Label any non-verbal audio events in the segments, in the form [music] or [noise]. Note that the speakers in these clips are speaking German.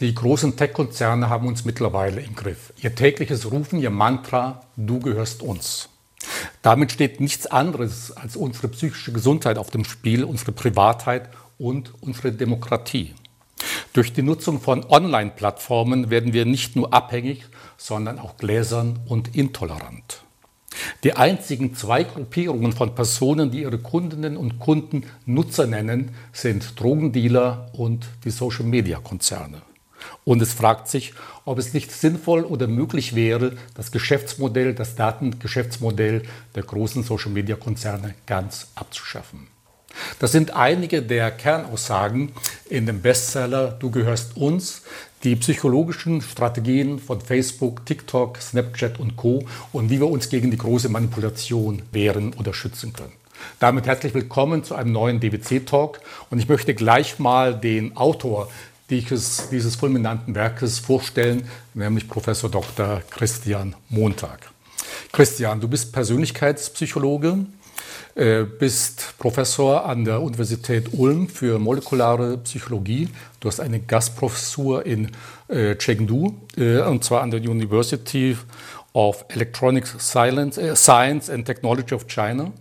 Die großen Tech-Konzerne haben uns mittlerweile im Griff. Ihr tägliches Rufen, ihr Mantra, du gehörst uns. Damit steht nichts anderes als unsere psychische Gesundheit auf dem Spiel, unsere Privatheit und unsere Demokratie. Durch die Nutzung von Online-Plattformen werden wir nicht nur abhängig, sondern auch gläsern und intolerant. Die einzigen zwei Gruppierungen von Personen, die ihre Kundinnen und Kunden Nutzer nennen, sind Drogendealer und die Social-Media-Konzerne. Und es fragt sich, ob es nicht sinnvoll oder möglich wäre, das Geschäftsmodell, das Datengeschäftsmodell der großen Social-Media-Konzerne ganz abzuschaffen. Das sind einige der Kernaussagen in dem Bestseller Du gehörst uns, die psychologischen Strategien von Facebook, TikTok, Snapchat und Co. und wie wir uns gegen die große Manipulation wehren oder schützen können. Damit herzlich willkommen zu einem neuen DWC-Talk und ich möchte gleich mal den Autor dieses, dieses fulminanten Werkes vorstellen, nämlich Professor Dr. Christian Montag. Christian, du bist Persönlichkeitspsychologe, äh, bist Professor an der Universität Ulm für molekulare Psychologie. Du hast eine Gastprofessur in äh, Chengdu, äh, und zwar an der University of Electronic Science, Science and Technology of China.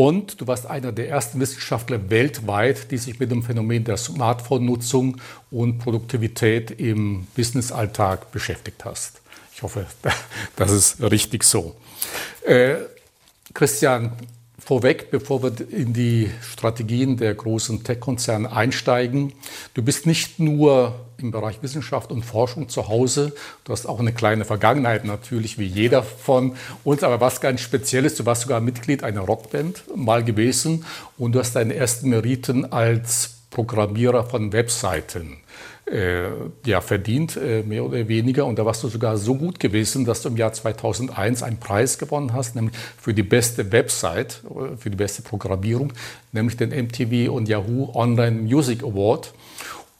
Und du warst einer der ersten Wissenschaftler weltweit, die sich mit dem Phänomen der Smartphone-Nutzung und Produktivität im Businessalltag beschäftigt hast. Ich hoffe, [laughs] das ist richtig so. Äh, Christian, vorweg, bevor wir in die Strategien der großen Tech-Konzerne einsteigen. Du bist nicht nur im Bereich Wissenschaft und Forschung zu Hause. Du hast auch eine kleine Vergangenheit natürlich, wie jeder von uns. Aber was ganz Spezielles, du warst sogar Mitglied einer Rockband mal gewesen und du hast deine ersten Meriten als Programmierer von Webseiten äh, ja, verdient, äh, mehr oder weniger. Und da warst du sogar so gut gewesen, dass du im Jahr 2001 einen Preis gewonnen hast, nämlich für die beste Website, äh, für die beste Programmierung, nämlich den MTV und Yahoo Online Music Award.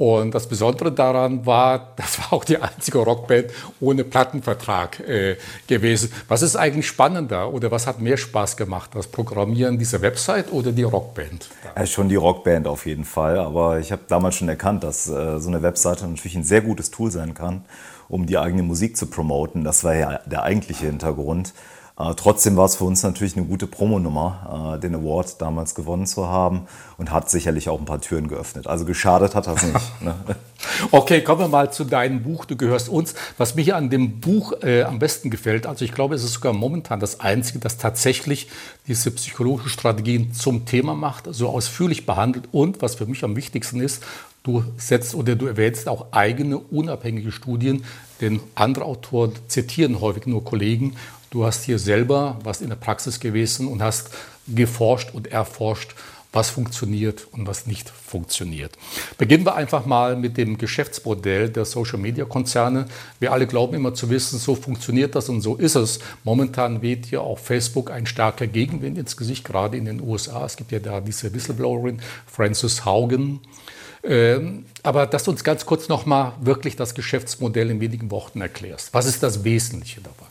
Und das Besondere daran war, das war auch die einzige Rockband ohne Plattenvertrag äh, gewesen. Was ist eigentlich spannender oder was hat mehr Spaß gemacht, das Programmieren dieser Website oder die Rockband? Ja, schon die Rockband auf jeden Fall. Aber ich habe damals schon erkannt, dass äh, so eine Webseite natürlich ein sehr gutes Tool sein kann, um die eigene Musik zu promoten. Das war ja der eigentliche Hintergrund. Äh, trotzdem war es für uns natürlich eine gute Promonummer, äh, den Award damals gewonnen zu haben und hat sicherlich auch ein paar Türen geöffnet. Also geschadet hat das nicht. ne? [laughs] Okay, kommen wir mal zu deinem Buch. Du gehörst uns. Was mir an dem Buch äh, am besten gefällt, also ich glaube, es ist sogar momentan das einzige, das tatsächlich diese psychologischen Strategien zum Thema macht, so ausführlich behandelt und was für mich am wichtigsten ist, Du setzt oder du erwähnst auch eigene unabhängige Studien, denn andere Autoren zitieren häufig nur Kollegen Du hast hier selber was in der Praxis gewesen und hast geforscht und erforscht, was funktioniert und was nicht funktioniert. Beginnen wir einfach mal mit dem Geschäftsmodell der Social-Media-Konzerne. Wir alle glauben immer zu wissen, so funktioniert das und so ist es. Momentan weht hier auch Facebook ein starker Gegenwind ins Gesicht, gerade in den USA. Es gibt ja da diese Whistleblowerin Frances Haugen. Ähm, aber dass du uns ganz kurz nochmal wirklich das Geschäftsmodell in wenigen Worten erklärst. Was ist das Wesentliche dabei?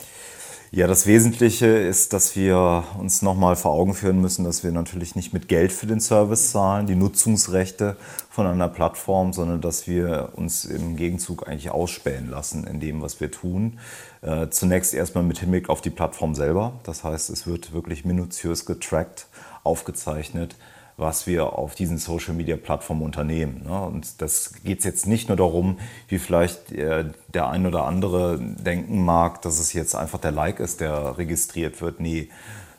Ja, das Wesentliche ist, dass wir uns nochmal vor Augen führen müssen, dass wir natürlich nicht mit Geld für den Service zahlen, die Nutzungsrechte von einer Plattform, sondern dass wir uns im Gegenzug eigentlich ausspähen lassen in dem, was wir tun. Äh, zunächst erstmal mit Hinblick auf die Plattform selber. Das heißt, es wird wirklich minutiös getrackt, aufgezeichnet, was wir auf diesen Social-Media-Plattformen unternehmen. Ne? Und das geht jetzt nicht nur darum, wie vielleicht äh, der ein oder andere denken mag, dass es jetzt einfach der Like ist, der registriert wird. Nee,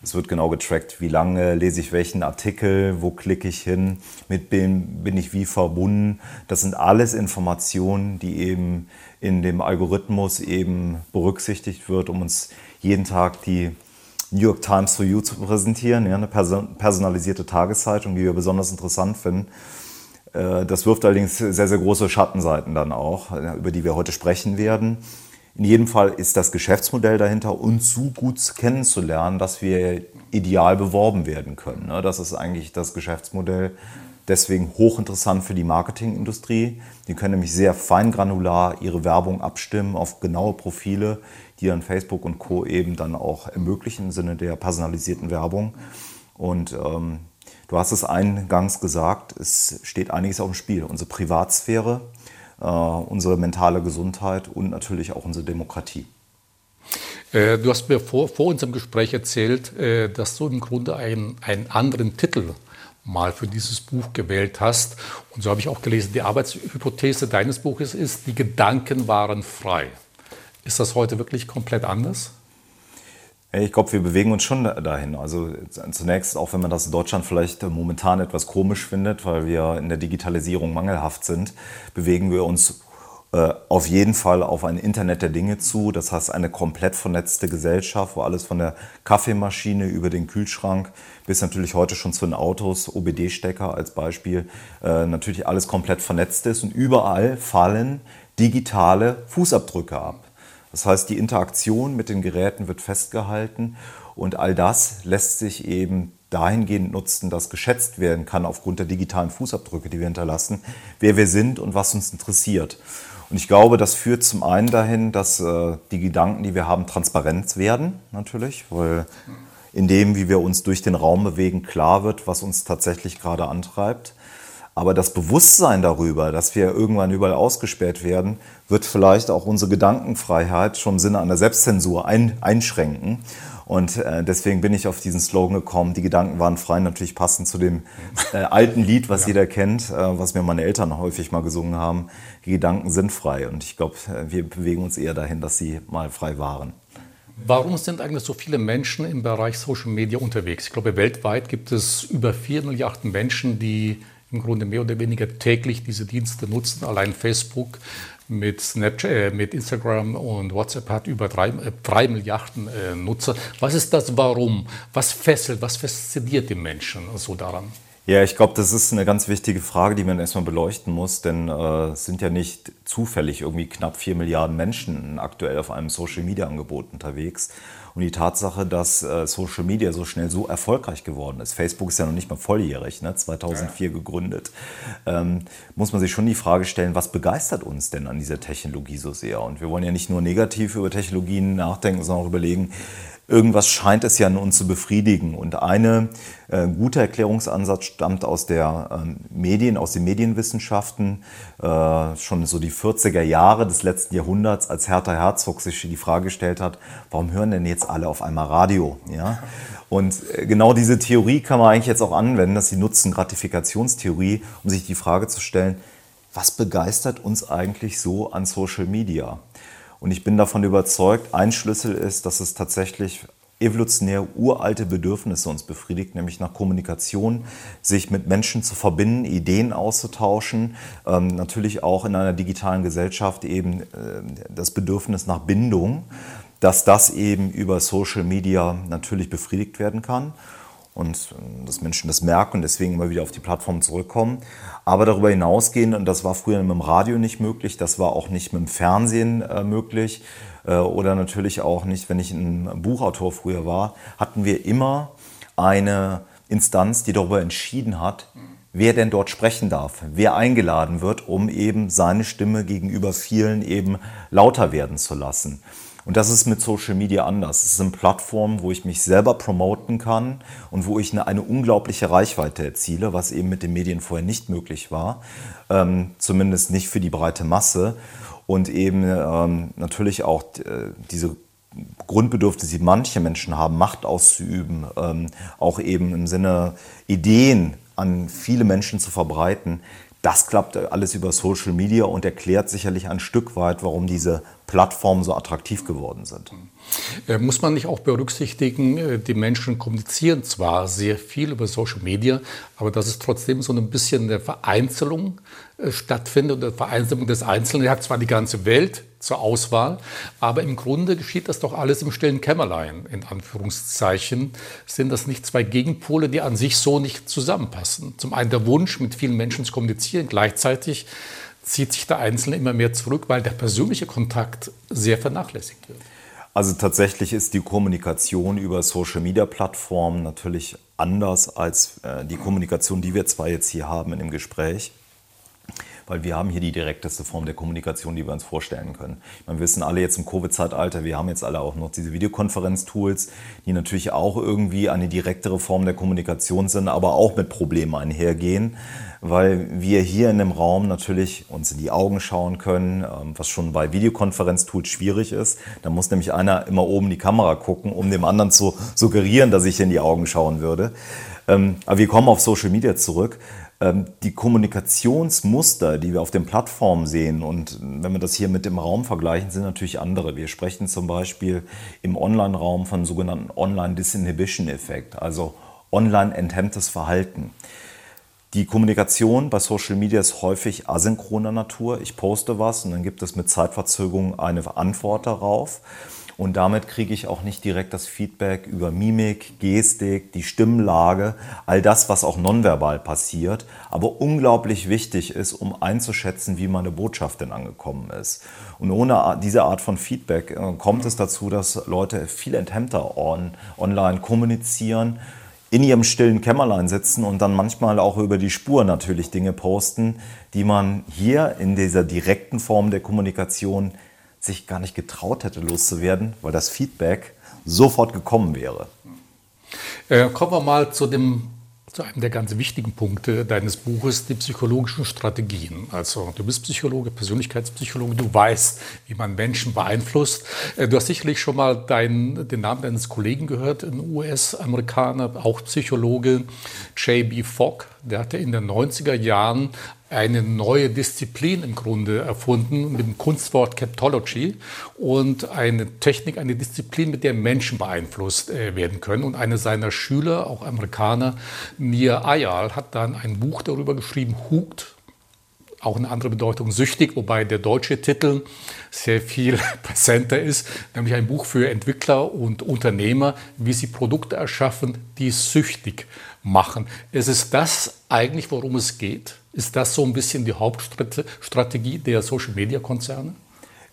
es wird genau getrackt, wie lange lese ich welchen Artikel, wo klicke ich hin, mit wem bin ich wie verbunden. Das sind alles Informationen, die eben in dem Algorithmus eben berücksichtigt wird, um uns jeden Tag die New York Times for You zu präsentieren, ja, eine personalisierte Tageszeitung, die wir besonders interessant finden. Äh, das wirft allerdings sehr, sehr große Schattenseiten dann auch, über die wir heute sprechen werden. In jedem Fall ist das Geschäftsmodell dahinter, uns so gut kennenzulernen, dass wir ideal beworben werden können. Ne? Das ist eigentlich das Geschäftsmodell. Deswegen hochinteressant für die Marketingindustrie. Die können nämlich sehr feingranular ihre Werbung abstimmen auf genaue Profile, die dann Facebook und Co. eben dann auch ermöglichen im Sinne der personalisierten Werbung. Und ähm, du hast es eingangs gesagt, es steht einiges auf dem Spiel. Unsere Privatsphäre, äh, unsere mentale Gesundheit und natürlich auch unsere Demokratie. Äh, du hast mir vor, vor unserem Gespräch erzählt, äh, dass du im Grunde einen, einen anderen Titel mal für dieses Buch gewählt hast. Und so habe ich auch gelesen, die Arbeitshypothese deines Buches ist, die Gedanken waren frei. Ist das heute wirklich komplett anders? Ich glaube, wir bewegen uns schon dahin. Also zunächst, auch wenn man das in Deutschland vielleicht momentan etwas komisch findet, weil wir in der Digitalisierung mangelhaft sind, bewegen wir uns äh, auf jeden Fall auf ein Internet der Dinge zu. Das heißt, eine komplett vernetzte Gesellschaft, wo alles von der Kaffeemaschine über den Kühlschrank bis natürlich heute schon zu den Autos, OBD-Stecker als Beispiel, äh, natürlich alles komplett vernetzt ist und überall fallen digitale Fußabdrücke ab. Das heißt, die Interaktion mit den Geräten wird festgehalten und all das lässt sich eben dahingehend nutzen, dass geschätzt werden kann aufgrund der digitalen Fußabdrücke, die wir hinterlassen, wer wir sind und was uns interessiert. Und ich glaube, das führt zum einen dahin, dass äh, die Gedanken, die wir haben, transparent werden, natürlich, weil in dem, wie wir uns durch den Raum bewegen, klar wird, was uns tatsächlich gerade antreibt. Aber das Bewusstsein darüber, dass wir irgendwann überall ausgesperrt werden, wird vielleicht auch unsere Gedankenfreiheit schon im Sinne einer Selbstzensur ein, einschränken. Und äh, deswegen bin ich auf diesen Slogan gekommen, die Gedanken waren frei, natürlich passend zu dem äh, alten Lied, was ja. jeder kennt, äh, was mir meine Eltern häufig mal gesungen haben. Die Gedanken sind frei. Und ich glaube, äh, wir bewegen uns eher dahin, dass sie mal frei waren. Warum sind eigentlich so viele Menschen im Bereich Social Media unterwegs? Ich glaube, weltweit gibt es über 4 Milliarden Menschen, die im Grunde mehr oder weniger täglich diese Dienste nutzen. Allein Facebook mit, Snapchat, äh, mit Instagram und WhatsApp hat über drei, äh, drei Milliarden äh, Nutzer. Was ist das Warum? Was fesselt, was fasziniert die Menschen so daran? Ja, ich glaube, das ist eine ganz wichtige Frage, die man erstmal beleuchten muss, denn äh, es sind ja nicht zufällig irgendwie knapp vier Milliarden Menschen aktuell auf einem Social-Media-Angebot unterwegs. Und die Tatsache, dass äh, Social Media so schnell so erfolgreich geworden ist, Facebook ist ja noch nicht mal volljährig, ne? 2004 ja. gegründet, ähm, muss man sich schon die Frage stellen, was begeistert uns denn an dieser Technologie so sehr? Und wir wollen ja nicht nur negativ über Technologien nachdenken, sondern auch überlegen, irgendwas scheint es ja in uns zu befriedigen. Und eine äh, gute Erklärungsansatz stammt aus der ähm, Medien, aus den Medienwissenschaften, äh, schon so die 40er Jahre des letzten Jahrhunderts, als Hertha Herzog sich die Frage gestellt hat, warum hören denn jetzt alle auf einmal Radio? Ja? Und äh, genau diese Theorie kann man eigentlich jetzt auch anwenden, das ist die Nutzen-Gratifikationstheorie, um sich die Frage zu stellen, was begeistert uns eigentlich so an Social Media? Und ich bin davon überzeugt, ein Schlüssel ist, dass es tatsächlich evolutionär uralte Bedürfnisse uns befriedigt, nämlich nach Kommunikation, sich mit Menschen zu verbinden, Ideen auszutauschen, ähm, natürlich auch in einer digitalen Gesellschaft eben äh, das Bedürfnis nach Bindung, dass das eben über Social Media natürlich befriedigt werden kann und äh, dass Menschen das merken und deswegen immer wieder auf die Plattform zurückkommen. Aber darüber hinausgehend, und das war früher mit dem Radio nicht möglich, das war auch nicht mit dem Fernsehen äh, möglich äh, oder natürlich auch nicht, wenn ich ein Buchautor früher war, hatten wir immer eine Instanz, die darüber entschieden hat, wer denn dort sprechen darf, wer eingeladen wird, um eben seine Stimme gegenüber vielen eben lauter werden zu lassen. Und das ist mit Social Media anders. Es sind Plattformen, wo ich mich selber promoten kann und wo ich eine, eine unglaubliche Reichweite erziele, was eben mit den Medien vorher nicht möglich war. Ähm, zumindest nicht für die breite Masse. Und eben ähm, natürlich auch äh, diese Grundbedürfnisse, die manche Menschen haben, Macht auszuüben, ähm, auch eben im Sinne Ideen an viele Menschen zu verbreiten, das klappt alles über Social Media und erklärt sicherlich ein Stück weit, warum diese Plattformen so attraktiv geworden sind. Äh, muss man nicht auch berücksichtigen, äh, die Menschen kommunizieren zwar sehr viel über Social Media, aber dass es trotzdem so ein bisschen eine Vereinzelung äh, stattfindet oder Vereinzelung des Einzelnen. Er hat zwar die ganze Welt zur Auswahl, aber im Grunde geschieht das doch alles im stillen Kämmerlein, in Anführungszeichen. Sind das nicht zwei Gegenpole, die an sich so nicht zusammenpassen? Zum einen der Wunsch, mit vielen Menschen zu kommunizieren, gleichzeitig zieht sich der Einzelne immer mehr zurück, weil der persönliche Kontakt sehr vernachlässigt wird. Also tatsächlich ist die Kommunikation über Social-Media-Plattformen natürlich anders als äh, die Kommunikation, die wir zwar jetzt hier haben in dem Gespräch weil wir haben hier die direkteste Form der Kommunikation, die wir uns vorstellen können. Wir wissen alle jetzt im Covid-Zeitalter, wir haben jetzt alle auch noch diese Videokonferenz-Tools, die natürlich auch irgendwie eine direktere Form der Kommunikation sind, aber auch mit Problemen einhergehen weil wir hier in dem Raum natürlich uns in die Augen schauen können, ähm, was schon bei Videokonferenz-Tools schwierig ist. Da muss nämlich einer immer oben die Kamera gucken, um dem anderen zu suggerieren, dass ich in die Augen schauen würde. Ähm, aber wir kommen auf Social Media zurück. Ähm, die Kommunikationsmuster, die wir auf den Plattformen sehen, und wenn wir das hier mit dem Raum vergleichen, sind natürlich andere. Wir sprechen zum Beispiel im Online-Raum von sogenannten Online-Disinhibition-Effekt, also online enthemmtes Verhalten. Die Kommunikation bei Social Media ist häufig asynchroner Natur. Ich poste was und dann gibt es mit Zeitverzögerung eine Antwort darauf. Und damit kriege ich auch nicht direkt das Feedback über Mimik, Gestik, die Stimmlage, all das, was auch nonverbal passiert, aber unglaublich wichtig ist, um einzuschätzen, wie meine Botschaft denn angekommen ist. Und ohne diese Art von Feedback äh, kommt es dazu, dass Leute viel enthemmter on, online kommunizieren, in ihrem stillen Kämmerlein sitzen und dann manchmal auch über die Spur natürlich Dinge posten, die man hier in dieser direkten Form der Kommunikation sich gar nicht getraut hätte loszuwerden, weil das Feedback sofort gekommen wäre. Äh, kommen wir mal zu dem zu einem der ganz wichtigen Punkte deines Buches, die psychologischen Strategien. Also du bist Psychologe, Persönlichkeitspsychologe, du weißt, wie man Menschen beeinflusst. Äh, du hast sicherlich schon mal dein, den Namen deines Kollegen gehört, ein US-Amerikaner, auch Psychologe, J.B. Fogg. Der hatte in den 90er Jahren eine neue Disziplin im Grunde erfunden mit dem Kunstwort Captology und eine Technik, eine Disziplin, mit der Menschen beeinflusst äh, werden können. Und einer seiner Schüler, auch Amerikaner, Nir Ayal, hat dann ein Buch darüber geschrieben, Hooked, auch eine andere Bedeutung süchtig, wobei der deutsche Titel sehr viel [laughs] präsenter ist, nämlich ein Buch für Entwickler und Unternehmer, wie sie Produkte erschaffen, die süchtig machen. Es ist das eigentlich, worum es geht? Ist das so ein bisschen die Hauptstrategie der Social-Media-Konzerne?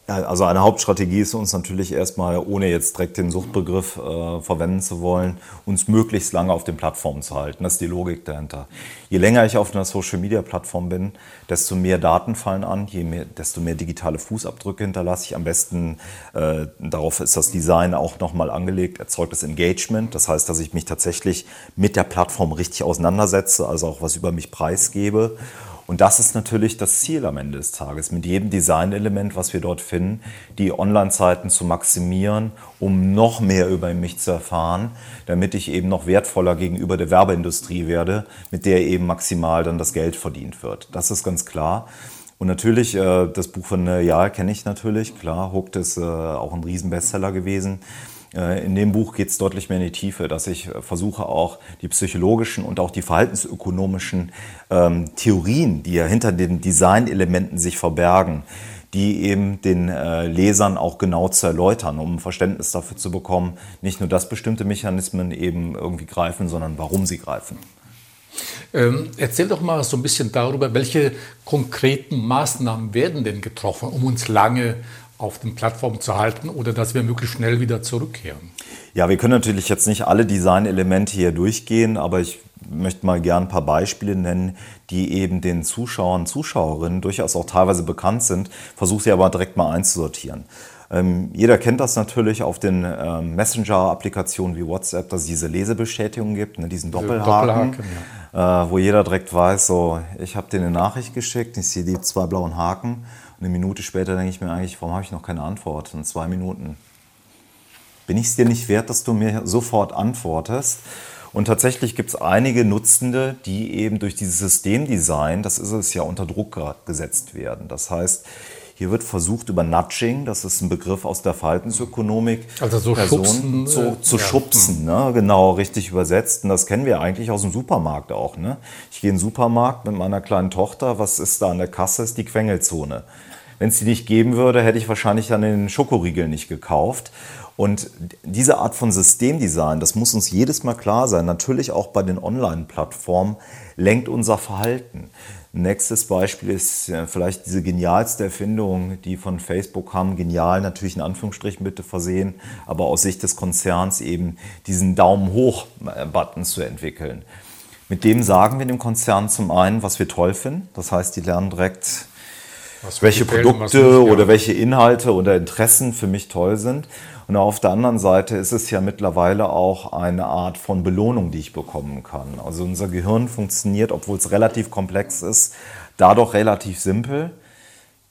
Also eine Hauptstrategie ist uns natürlich erstmal, ohne jetzt direkt den Suchtbegriff äh, verwenden zu wollen, uns möglichst lange auf den Plattformen zu halten. Das ist die Logik dahinter. Je länger ich auf einer Social-Media-Plattform bin, desto mehr Daten fallen an, je mehr, desto mehr digitale Fußabdrücke hinterlasse ich. Am besten, äh, darauf ist das Design auch nochmal angelegt, erzeugt das Engagement. Das heißt, dass ich mich tatsächlich mit der Plattform richtig auseinandersetze, also auch was über mich preisgebe. Und das ist natürlich das Ziel am Ende des Tages, mit jedem Designelement, was wir dort finden, die Online-Zeiten zu maximieren, um noch mehr über mich zu erfahren, damit ich eben noch wertvoller gegenüber der Werbeindustrie werde, mit der eben maximal dann das Geld verdient wird. Das ist ganz klar. Und natürlich, äh, das Buch von äh, Ja kenne ich natürlich, klar, Hooked ist äh, auch ein Riesenbestseller gewesen. Äh, in dem Buch geht es deutlich mehr in die Tiefe, dass ich äh, versuche auch die psychologischen und auch die verhaltensökonomischen ähm, Theorien, die ja hinter den Designelementen sich verbergen, die eben den äh, Lesern auch genau zu erläutern, um ein Verständnis dafür zu bekommen, nicht nur, dass bestimmte Mechanismen eben irgendwie greifen, sondern warum sie greifen. Ähm, erzähl doch mal so ein bisschen darüber, welche konkreten Maßnahmen werden denn getroffen, um uns lange auf den Plattformen zu halten oder dass wir möglichst schnell wieder zurückkehren? Ja, wir können natürlich jetzt nicht alle Designelemente hier durchgehen, aber ich möchte mal gern ein paar Beispiele nennen, die eben den Zuschauern, Zuschauerinnen durchaus auch teilweise bekannt sind, versuche sie aber direkt mal einzusortieren. Ähm, jeder kennt das natürlich auf den ähm, Messenger-Applikationen wie WhatsApp, dass es diese Lesebestätigung gibt, ne, diesen Doppelhaken, Doppelhaken ja. äh, wo jeder direkt weiß, so, ich habe dir eine Nachricht geschickt, ich sehe die zwei blauen Haken eine Minute später denke ich mir eigentlich, warum habe ich noch keine Antwort? In zwei Minuten. Bin ich es dir nicht wert, dass du mir sofort antwortest? Und tatsächlich gibt es einige Nutzende, die eben durch dieses Systemdesign, das ist es ja, unter Druck gesetzt werden. Das heißt, hier wird versucht, über Nudging, das ist ein Begriff aus der Verhaltensökonomik, also so Personen schubsen, zu, äh, zu ja. schubsen, ne? genau richtig übersetzt. Und das kennen wir eigentlich aus dem Supermarkt auch. Ne? Ich gehe in den Supermarkt mit meiner kleinen Tochter, was ist da an der Kasse? Ist die Quengelzone. Wenn es die nicht geben würde, hätte ich wahrscheinlich dann den Schokoriegel nicht gekauft. Und diese Art von Systemdesign, das muss uns jedes Mal klar sein, natürlich auch bei den Online-Plattformen, lenkt unser Verhalten. Nächstes Beispiel ist vielleicht diese genialste Erfindung, die von Facebook kam. Genial natürlich in Anführungsstrichen bitte versehen, aber aus Sicht des Konzerns eben diesen Daumen hoch-Button zu entwickeln. Mit dem sagen wir dem Konzern zum einen, was wir toll finden. Das heißt, die lernen direkt, welche Produkte nicht, ja. oder welche Inhalte oder Interessen für mich toll sind. Und auf der anderen Seite ist es ja mittlerweile auch eine Art von Belohnung, die ich bekommen kann. Also unser Gehirn funktioniert, obwohl es relativ komplex ist, dadurch relativ simpel.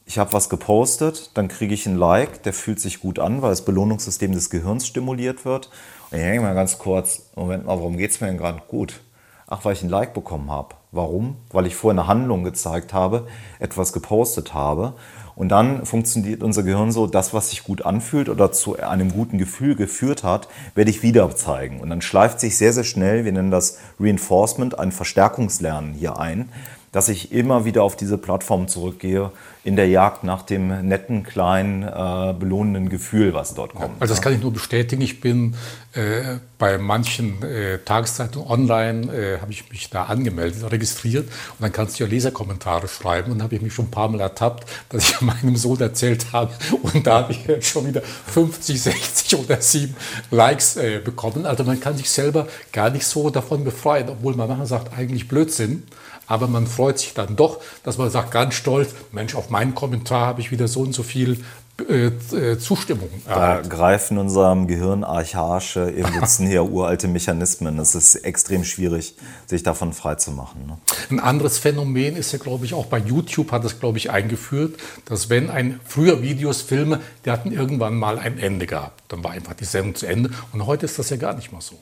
Ich habe was gepostet, dann kriege ich ein Like, der fühlt sich gut an, weil das Belohnungssystem des Gehirns stimuliert wird. Und ich denke mal ganz kurz, Moment mal, warum geht es mir denn gerade gut? Ach, weil ich ein Like bekommen habe. Warum? Weil ich vorher eine Handlung gezeigt habe, etwas gepostet habe. Und dann funktioniert unser Gehirn so, das, was sich gut anfühlt oder zu einem guten Gefühl geführt hat, werde ich wieder zeigen. Und dann schleift sich sehr, sehr schnell, wir nennen das Reinforcement, ein Verstärkungslernen hier ein, dass ich immer wieder auf diese Plattform zurückgehe, in der Jagd nach dem netten, kleinen, äh, belohnenden Gefühl, was dort kommt. also das kann ich nur bestätigen. Ich bin äh, bei manchen äh, Tageszeitungen online, äh, habe ich mich da angemeldet, registriert und dann kannst du ja Leserkommentare schreiben und habe ich mich schon ein paar Mal ertappt, dass ich [laughs] meinem Sohn erzählt habe und da habe ich schon wieder 50, 60 oder 7 Likes äh, bekommen. Also man kann sich selber gar nicht so davon befreien, obwohl man manchmal sagt, eigentlich Blödsinn. Aber man freut sich dann doch, dass man sagt ganz stolz, Mensch, auf meinen Kommentar habe ich wieder so und so viel äh, äh Zustimmung. Da greifen unserem Gehirn archaische, evolutionär [laughs] uralte Mechanismen. Es ist extrem schwierig, sich davon freizumachen. Ne? Ein anderes Phänomen ist ja, glaube ich, auch bei YouTube hat es, glaube ich, eingeführt, dass wenn ein früher Videos, Filme, die hatten irgendwann mal ein Ende gehabt. Dann war einfach die Sendung zu Ende. Und heute ist das ja gar nicht mal so.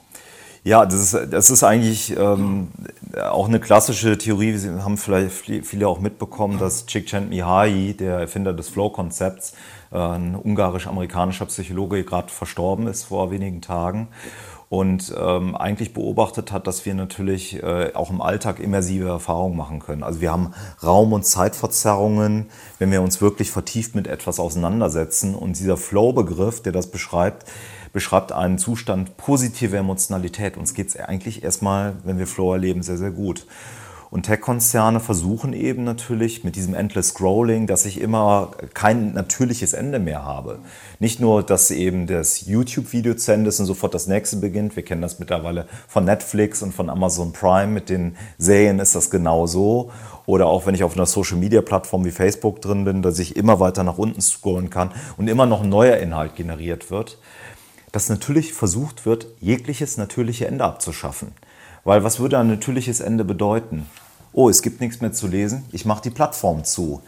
Ja, das ist, das ist eigentlich ähm, auch eine klassische Theorie. Sie haben vielleicht viele auch mitbekommen, dass Csikszentmihalyi, der Erfinder des Flow-Konzepts, äh, ein ungarisch-amerikanischer Psychologe, gerade verstorben ist vor wenigen Tagen und ähm, eigentlich beobachtet hat, dass wir natürlich äh, auch im Alltag immersive Erfahrungen machen können. Also wir haben Raum- und Zeitverzerrungen, wenn wir uns wirklich vertieft mit etwas auseinandersetzen. Und dieser Flow-Begriff, der das beschreibt, beschreibt einen Zustand positiver Emotionalität. Uns geht es eigentlich erstmal, wenn wir Flow erleben, sehr, sehr gut. Und Tech-Konzerne versuchen eben natürlich mit diesem Endless Scrolling, dass ich immer kein natürliches Ende mehr habe. Nicht nur, dass eben das YouTube-Video zu Ende ist und sofort das nächste beginnt. Wir kennen das mittlerweile von Netflix und von Amazon Prime. Mit den Serien ist das genau so. Oder auch wenn ich auf einer Social-Media-Plattform wie Facebook drin bin, dass ich immer weiter nach unten scrollen kann und immer noch neuer Inhalt generiert wird dass natürlich versucht wird, jegliches natürliche Ende abzuschaffen. Weil was würde ein natürliches Ende bedeuten? Oh, es gibt nichts mehr zu lesen, ich mache die Plattform zu.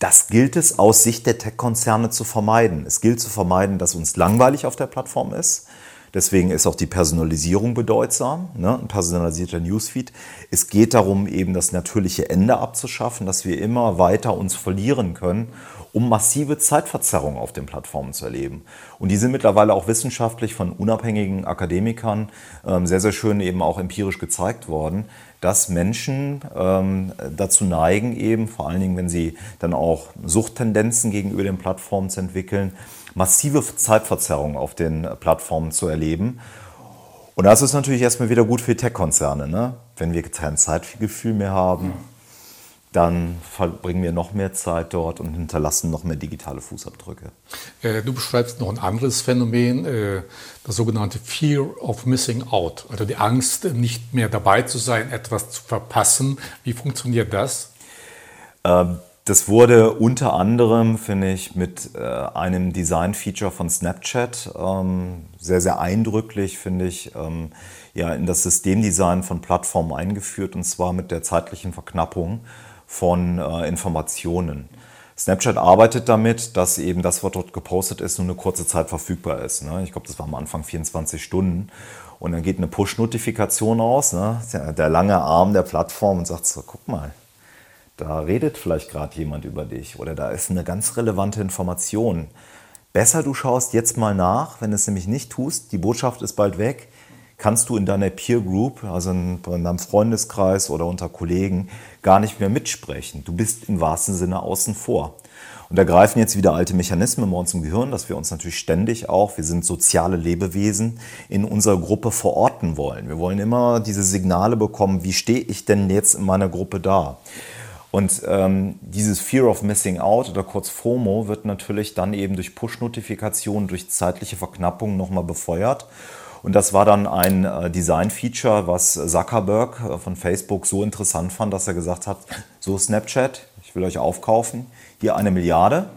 Das gilt es aus Sicht der Tech-Konzerne zu vermeiden. Es gilt zu vermeiden, dass uns langweilig auf der Plattform ist. Deswegen ist auch die Personalisierung bedeutsam, ne? ein personalisierter Newsfeed. Es geht darum, eben das natürliche Ende abzuschaffen, dass wir immer weiter uns verlieren können um massive Zeitverzerrungen auf den Plattformen zu erleben. Und die sind mittlerweile auch wissenschaftlich von unabhängigen Akademikern ähm, sehr, sehr schön eben auch empirisch gezeigt worden, dass Menschen ähm, dazu neigen, eben vor allen Dingen, wenn sie dann auch Suchttendenzen gegenüber den Plattformen zu entwickeln, massive Zeitverzerrungen auf den Plattformen zu erleben. Und das ist natürlich erstmal wieder gut für Tech-Konzerne. Ne? Wenn wir kein Zeitgefühl mehr haben, dann verbringen wir noch mehr Zeit dort und hinterlassen noch mehr digitale Fußabdrücke. Äh, du beschreibst noch ein anderes Phänomen, äh, das sogenannte Fear of Missing Out, also die Angst, nicht mehr dabei zu sein, etwas zu verpassen. Wie funktioniert das? Ähm, das wurde unter anderem, finde ich, mit äh, einem Design-Feature von Snapchat ähm, sehr, sehr eindrücklich, finde ich, ähm, ja, in das Systemdesign von Plattformen eingeführt, und zwar mit der zeitlichen Verknappung von äh, Informationen. Snapchat arbeitet damit, dass eben das, was dort gepostet ist, nur eine kurze Zeit verfügbar ist. Ne? Ich glaube, das war am Anfang 24 Stunden. Und dann geht eine Push-Notifikation aus, ne? der lange Arm der Plattform und sagt so, guck mal, da redet vielleicht gerade jemand über dich oder da ist eine ganz relevante Information. Besser du schaust jetzt mal nach, wenn du es nämlich nicht tust, die Botschaft ist bald weg, kannst du in deiner Peer Group, also in, deinem Freundeskreis oder unter Kollegen, gar nicht mehr mitsprechen. Du bist im wahrsten Sinne außen vor. Und da greifen jetzt wieder alte Mechanismen bei uns im Gehirn, dass wir uns natürlich ständig auch, wir sind soziale Lebewesen, in unserer Gruppe verorten wollen. Wir wollen immer diese Signale bekommen, wie stehe ich denn jetzt in meiner Gruppe da? Und ähm, dieses Fear of Missing Out oder kurz FOMO wird natürlich dann eben durch Push-Notifikationen, durch zeitliche Verknappung nochmal befeuert. Und das war dann ein äh, Design-Feature, was Zuckerberg äh, von Facebook so interessant fand, dass er gesagt hat, so Snapchat, ich will euch aufkaufen, hier eine Milliarde.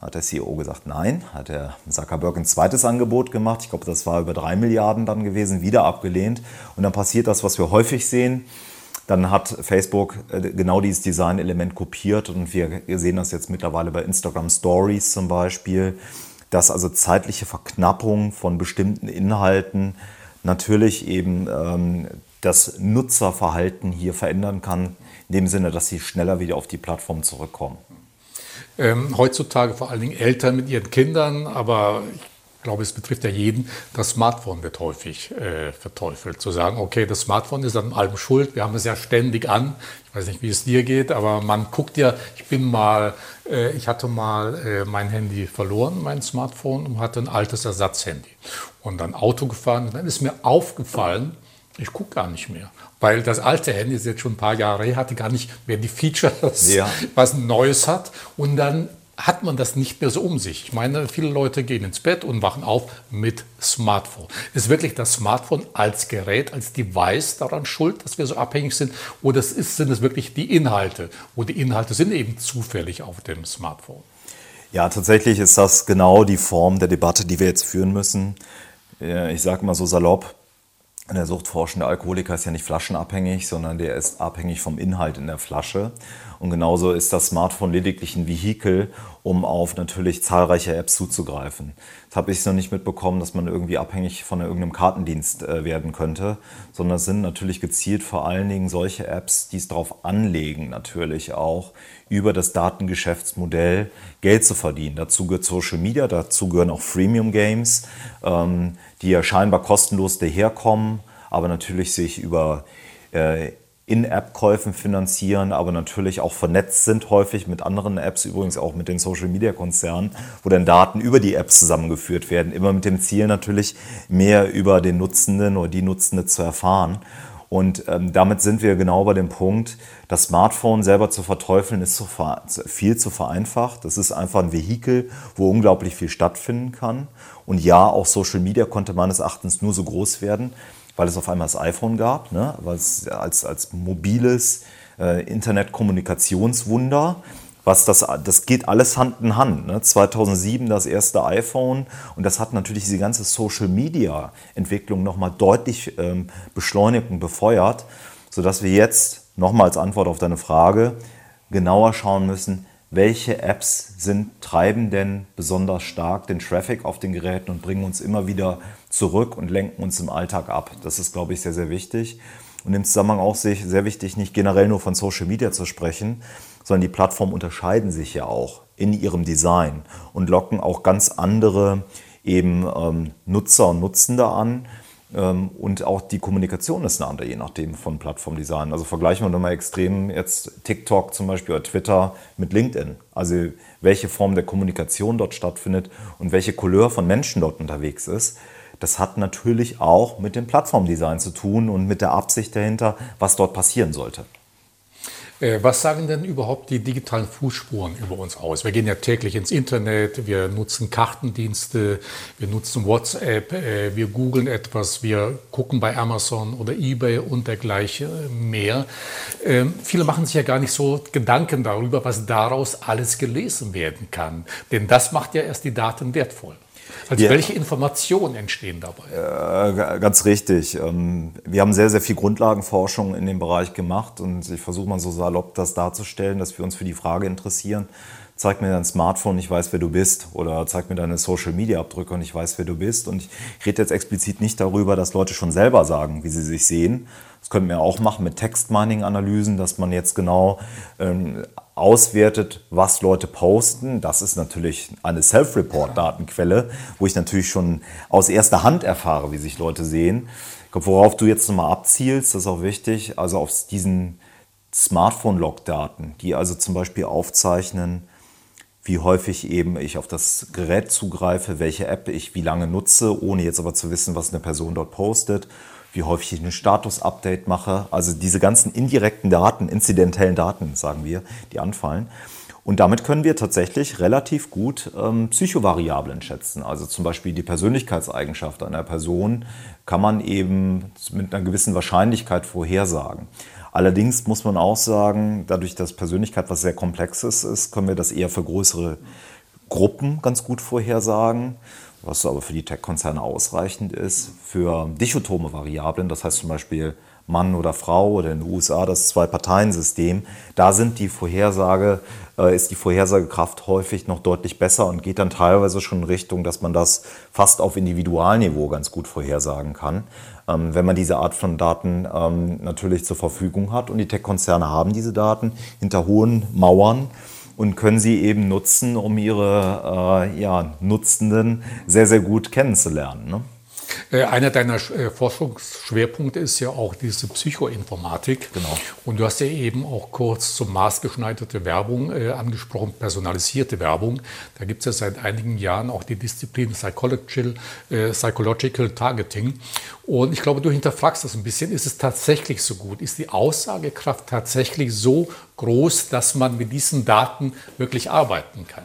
Hat der CEO gesagt, nein. Hat der Zuckerberg ein zweites Angebot gemacht. Ich glaube, das war über drei Milliarden dann gewesen, wieder abgelehnt. Und dann passiert das, was wir häufig sehen. Dann hat Facebook äh, genau dieses Design-Element kopiert und wir sehen das jetzt mittlerweile bei Instagram Stories zum Beispiel, dass also zeitliche Verknappung von bestimmten Inhalten natürlich eben ähm, das Nutzerverhalten hier verändern kann, in dem Sinne, dass sie schneller wieder auf die Plattform zurückkommen. Ähm, heutzutage vor allen Dingen Eltern mit ihren Kindern, aber ich glaube, es betrifft ja jeden, das Smartphone wird häufig äh, verteufelt. Zu sagen, okay, das Smartphone ist an allem schuld, wir haben es ja ständig an. Ich weiß nicht, wie es dir geht, aber man guckt ja, ich bin mal, äh, ich hatte mal äh, mein Handy verloren, mein Smartphone, und hatte ein altes Ersatzhandy. Und dann Auto gefahren, und dann ist mir aufgefallen, ich gucke gar nicht mehr. Weil das alte Handy ist jetzt schon ein paar Jahre her, hatte gar nicht mehr die Features, ja. was Neues hat. Und dann hat man das nicht mehr so um sich. Ich meine, viele Leute gehen ins Bett und wachen auf mit Smartphone. Ist wirklich das Smartphone als Gerät, als Device daran schuld, dass wir so abhängig sind? Oder sind es wirklich die Inhalte? Und die Inhalte sind eben zufällig auf dem Smartphone. Ja, tatsächlich ist das genau die Form der Debatte, die wir jetzt führen müssen. Ich sage mal so salopp, der suchtforschende Alkoholiker ist ja nicht flaschenabhängig, sondern der ist abhängig vom Inhalt in der Flasche. Und genauso ist das Smartphone lediglich ein Vehikel, um auf natürlich zahlreiche Apps zuzugreifen. Das habe ich noch nicht mitbekommen, dass man irgendwie abhängig von irgendeinem Kartendienst äh, werden könnte, sondern es sind natürlich gezielt vor allen Dingen solche Apps, die es darauf anlegen, natürlich auch über das Datengeschäftsmodell Geld zu verdienen. Dazu gehört Social Media, dazu gehören auch Freemium Games, ähm, die ja scheinbar kostenlos daherkommen, aber natürlich sich über äh, in-App-Käufen finanzieren, aber natürlich auch vernetzt sind häufig mit anderen Apps, übrigens auch mit den Social-Media-Konzernen, wo dann Daten über die Apps zusammengeführt werden, immer mit dem Ziel natürlich mehr über den Nutzenden oder die Nutzende zu erfahren. Und ähm, damit sind wir genau bei dem Punkt, das Smartphone selber zu verteufeln, ist zu viel zu vereinfacht. Das ist einfach ein Vehikel, wo unglaublich viel stattfinden kann. Und ja, auch Social Media konnte meines Erachtens nur so groß werden, weil es auf einmal das iPhone gab, ne? weil als, als mobiles äh, Internetkommunikationswunder, was das, das geht alles Hand in Hand. Ne? 2007 das erste iPhone und das hat natürlich diese ganze Social-Media-Entwicklung nochmal deutlich ähm, beschleunigt und befeuert, sodass wir jetzt nochmal als Antwort auf deine Frage genauer schauen müssen, welche Apps sind, treiben denn besonders stark den Traffic auf den Geräten und bringen uns immer wieder zurück und lenken uns im Alltag ab. Das ist, glaube ich, sehr, sehr wichtig. Und im Zusammenhang auch sehr wichtig, nicht generell nur von Social Media zu sprechen, sondern die Plattformen unterscheiden sich ja auch in ihrem Design und locken auch ganz andere eben ähm, Nutzer und Nutzende an, ähm, und auch die Kommunikation ist eine andere, je nachdem von Plattformdesign. Also vergleichen wir nochmal extrem jetzt TikTok zum Beispiel oder Twitter mit LinkedIn. Also welche Form der Kommunikation dort stattfindet und welche Couleur von Menschen dort unterwegs ist. Das hat natürlich auch mit dem Plattformdesign zu tun und mit der Absicht dahinter, was dort passieren sollte. Äh, was sagen denn überhaupt die digitalen Fußspuren über uns aus? Wir gehen ja täglich ins Internet, wir nutzen Kartendienste, wir nutzen WhatsApp, äh, wir googeln etwas, wir gucken bei Amazon oder eBay und dergleichen mehr. Ähm, viele machen sich ja gar nicht so Gedanken darüber, was daraus alles gelesen werden kann. Denn das macht ja erst die Daten wertvoll. Also ja. welche Informationen entstehen dabei? Äh, ganz richtig. Ähm, wir haben sehr, sehr viel Grundlagenforschung in dem Bereich gemacht und ich versuche mal so salopp das darzustellen, dass wir uns für die Frage interessieren, zeig mir dein Smartphone, ich weiß, wer du bist. Oder zeig mir deine Social-Media-Abdrücke und ich weiß, wer du bist. Und ich rede jetzt explizit nicht darüber, dass Leute schon selber sagen, wie sie sich sehen. Das könnten wir auch machen mit Text-Mining-Analysen, dass man jetzt genau ähm, auswertet, was Leute posten. Das ist natürlich eine Self-Report-Datenquelle, wo ich natürlich schon aus erster Hand erfahre, wie sich Leute sehen. Worauf du jetzt nochmal abzielst, das ist auch wichtig, also auf diesen Smartphone-Log-Daten, die also zum Beispiel aufzeichnen, wie häufig eben ich auf das Gerät zugreife, welche App ich wie lange nutze, ohne jetzt aber zu wissen, was eine Person dort postet, wie häufig ich ein Status-Update mache. Also diese ganzen indirekten Daten, inzidentellen Daten, sagen wir, die anfallen. Und damit können wir tatsächlich relativ gut ähm, Psychovariablen schätzen. Also zum Beispiel die Persönlichkeitseigenschaft einer Person kann man eben mit einer gewissen Wahrscheinlichkeit vorhersagen. Allerdings muss man auch sagen, dadurch, dass Persönlichkeit was sehr Komplexes ist, können wir das eher für größere Gruppen ganz gut vorhersagen, was aber für die Tech-Konzerne ausreichend ist. Für dichotome Variablen, das heißt zum Beispiel Mann oder Frau oder in den USA das Zwei-Parteien-System, da sind die Vorhersage, äh, ist die Vorhersagekraft häufig noch deutlich besser und geht dann teilweise schon in Richtung, dass man das fast auf Individualniveau ganz gut vorhersagen kann, ähm, wenn man diese Art von Daten ähm, natürlich zur Verfügung hat. Und die Tech-Konzerne haben diese Daten hinter hohen Mauern und können sie eben nutzen, um ihre äh, ja, Nutzenden sehr, sehr gut kennenzulernen. Ne? Äh, einer deiner äh, Forschungsschwerpunkte ist ja auch diese Psychoinformatik. Genau. Und du hast ja eben auch kurz zur maßgeschneiderte Werbung äh, angesprochen, personalisierte Werbung. Da gibt es ja seit einigen Jahren auch die Disziplin Psychological, äh, Psychological Targeting. Und ich glaube, du hinterfragst das ein bisschen. Ist es tatsächlich so gut? Ist die Aussagekraft tatsächlich so groß, dass man mit diesen Daten wirklich arbeiten kann?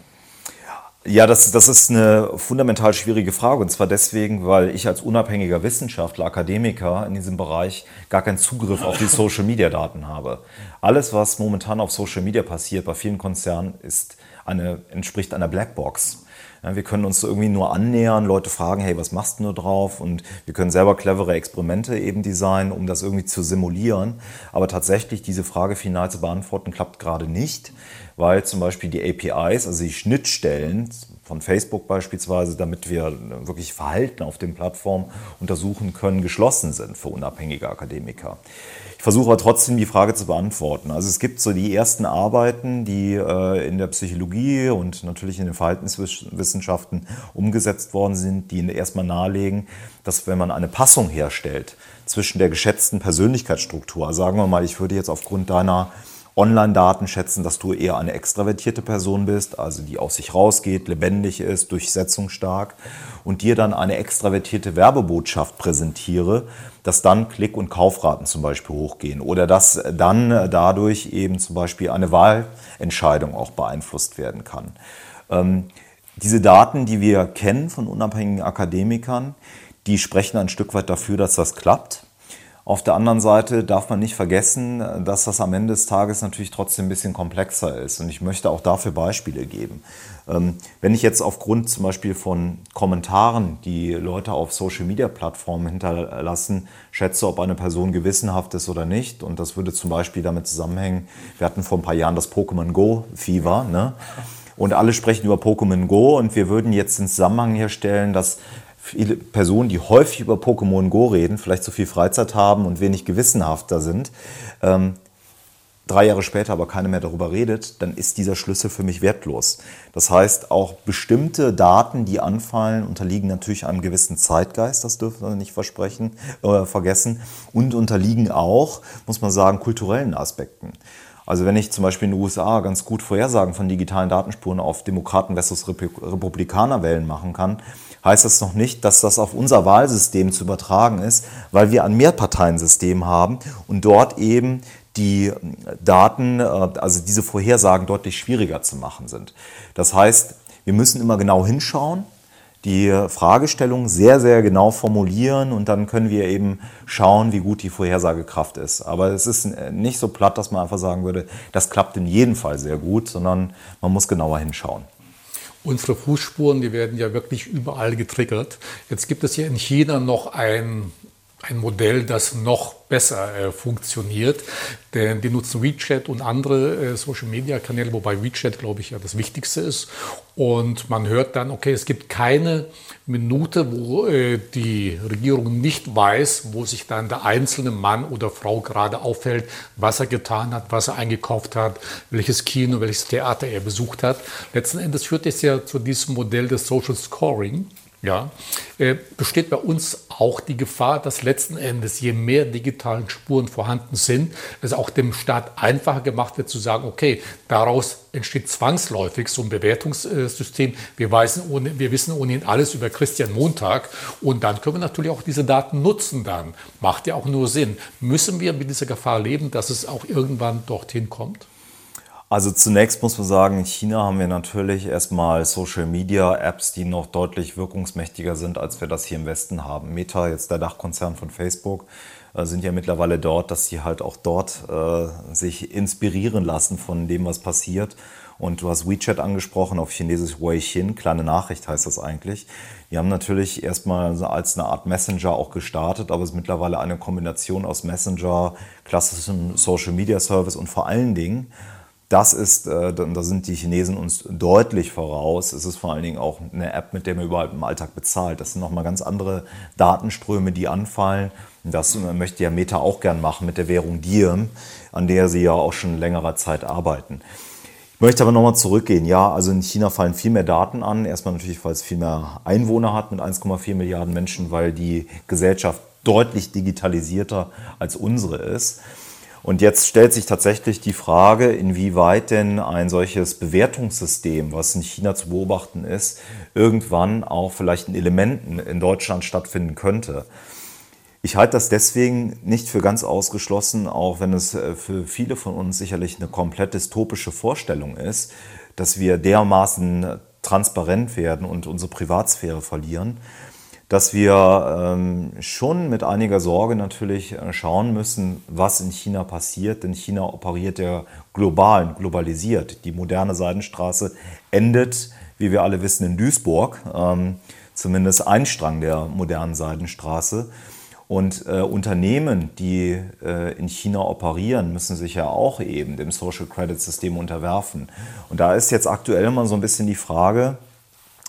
Ja, das, das ist eine fundamental schwierige Frage. Und zwar deswegen, weil ich als unabhängiger Wissenschaftler, Akademiker in diesem Bereich gar keinen Zugriff auf die Social-Media-Daten habe. Alles, was momentan auf Social Media passiert bei vielen Konzernen, ist eine, entspricht einer Blackbox. Ja, wir können uns irgendwie nur annähern, Leute fragen, hey, was machst du nur drauf? Und wir können selber clevere Experimente eben designen, um das irgendwie zu simulieren. Aber tatsächlich diese Frage final zu beantworten, klappt gerade nicht, weil zum Beispiel die APIs, also die Schnittstellen von Facebook beispielsweise, damit wir wirklich Verhalten auf den Plattformen untersuchen können, geschlossen sind für unabhängige Akademiker. Versuche aber trotzdem die Frage zu beantworten. Also es gibt so die ersten Arbeiten, die äh, in der Psychologie und natürlich in den Verhaltenswissenschaften umgesetzt worden sind, die erstmal nahelegen, dass wenn man eine Passung herstellt zwischen der geschätzten Persönlichkeitsstruktur, also sagen wir mal, ich würde jetzt aufgrund deiner Online-Daten schätzen, dass du eher eine extravertierte Person bist, also die aus sich rausgeht, lebendig ist, durchsetzungsstark und dir dann eine extravertierte Werbebotschaft präsentiere, dass dann Klick- und Kaufraten zum Beispiel hochgehen oder dass dann dadurch eben zum Beispiel eine Wahlentscheidung auch beeinflusst werden kann. Ähm, diese Daten, die wir kennen von unabhängigen Akademikern, die sprechen ein Stück weit dafür, dass das klappt. Auf der anderen Seite darf man nicht vergessen, dass das am Ende des Tages natürlich trotzdem ein bisschen komplexer ist. Und ich möchte auch dafür Beispiele geben. Ähm, wenn ich jetzt aufgrund zum Beispiel von Kommentaren, die Leute auf Social-Media-Plattformen hinterlassen, schätze, ob eine Person gewissenhaft ist oder nicht, und das würde zum Beispiel damit zusammenhängen, wir hatten vor ein paar Jahren das Pokémon Go-Fever, ne? Und alle sprechen über Pokémon Go und wir würden jetzt den Zusammenhang herstellen, dass viele Personen, die häufig über Pokémon Go reden, vielleicht zu viel Freizeit haben und wenig gewissenhafter sind, ähm, drei Jahre später aber keiner mehr darüber redet, dann ist dieser Schlüssel für mich wertlos. Das heißt, auch bestimmte Daten, die anfallen, unterliegen natürlich einem gewissen Zeitgeist, das dürfen wir nicht versprechen, äh, vergessen, und unterliegen auch, muss man sagen, kulturellen Aspekten. Also wenn ich zum Beispiel in den USA ganz gut Vorhersagen von digitalen Datenspuren auf Demokraten versus Republikaner wählen machen kann, heißt das noch nicht, dass das auf unser Wahlsystem zu übertragen ist, weil wir ein Mehrparteiensystem haben und dort eben die Daten, äh, also diese Vorhersagen deutlich schwieriger zu machen sind. Das heißt, wir müssen immer genau hinschauen, die Fragestellung sehr, sehr genau formulieren und dann können wir eben schauen, wie gut die Vorhersagekraft ist. Aber es ist nicht so platt, dass man einfach sagen würde, das klappt in jedem Fall sehr gut, sondern man muss genauer hinschauen. Unsere Fußspuren, die werden ja wirklich überall getriggert. Jetzt gibt es hier in China noch ein, ein Modell, das noch besser äh, funktioniert. Denn die nutzen WeChat und andere äh, Social-Media-Kanäle, wobei WeChat, glaube ich, ja das Wichtigste ist. Und man hört dann, okay, es gibt keine Minute, wo äh, die Regierung nicht weiß, wo sich dann der einzelne Mann oder Frau gerade aufhält, was er getan hat, was er eingekauft hat, welches Kino, welches Theater er besucht hat. Letzten Endes führt es ja zu diesem Modell des Social Scoring. Ja, äh, besteht bei uns auch die Gefahr, dass letzten Endes, je mehr digitalen Spuren vorhanden sind, es auch dem Staat einfacher gemacht wird zu sagen, okay, daraus entsteht zwangsläufig so ein Bewertungssystem. Wir, weisen ohne, wir wissen ohnehin alles über Christian Montag und dann können wir natürlich auch diese Daten nutzen dann. Macht ja auch nur Sinn. Müssen wir mit dieser Gefahr leben, dass es auch irgendwann dorthin kommt? Also zunächst muss man sagen, in China haben wir natürlich erstmal Social-Media-Apps, die noch deutlich wirkungsmächtiger sind, als wir das hier im Westen haben. Meta, jetzt der Dachkonzern von Facebook, äh, sind ja mittlerweile dort, dass sie halt auch dort äh, sich inspirieren lassen von dem, was passiert. Und du hast WeChat angesprochen, auf Chinesisch Weixin, kleine Nachricht heißt das eigentlich. Die haben natürlich erstmal als eine Art Messenger auch gestartet, aber es ist mittlerweile eine Kombination aus Messenger, klassischem Social Media Service und vor allen Dingen das ist, äh, da sind die Chinesen uns deutlich voraus. Es ist vor allen Dingen auch eine App, mit der man überall im Alltag bezahlt. Das sind nochmal ganz andere Datenströme, die anfallen. Das möchte ja Meta auch gern machen mit der Währung Diem, an der sie ja auch schon längerer Zeit arbeiten. Ich möchte aber nochmal zurückgehen. Ja, also in China fallen viel mehr Daten an. Erstmal natürlich, weil es viel mehr Einwohner hat mit 1,4 Milliarden Menschen, weil die Gesellschaft deutlich digitalisierter als unsere ist. Und jetzt stellt sich tatsächlich die Frage, inwieweit denn ein solches Bewertungssystem, was in China zu beobachten ist, irgendwann auch vielleicht in Elementen in Deutschland stattfinden könnte. Ich halte das deswegen nicht für ganz ausgeschlossen, auch wenn es äh, für viele von uns sicherlich eine komplett dystopische Vorstellung ist, dass wir dermaßen transparent werden und unsere Privatsphäre verlieren dass wir ähm, schon mit einiger Sorge natürlich äh, schauen müssen, was in China passiert. Denn China operiert ja global, globalisiert. Die moderne Seidenstraße endet, wie wir alle wissen, in Duisburg. Ähm, zumindest ein Strang der modernen Seidenstraße. Und äh, Unternehmen, die äh, in China operieren, müssen sich ja auch eben dem Social Credit System unterwerfen. Und da ist jetzt aktuell mal so ein bisschen die Frage,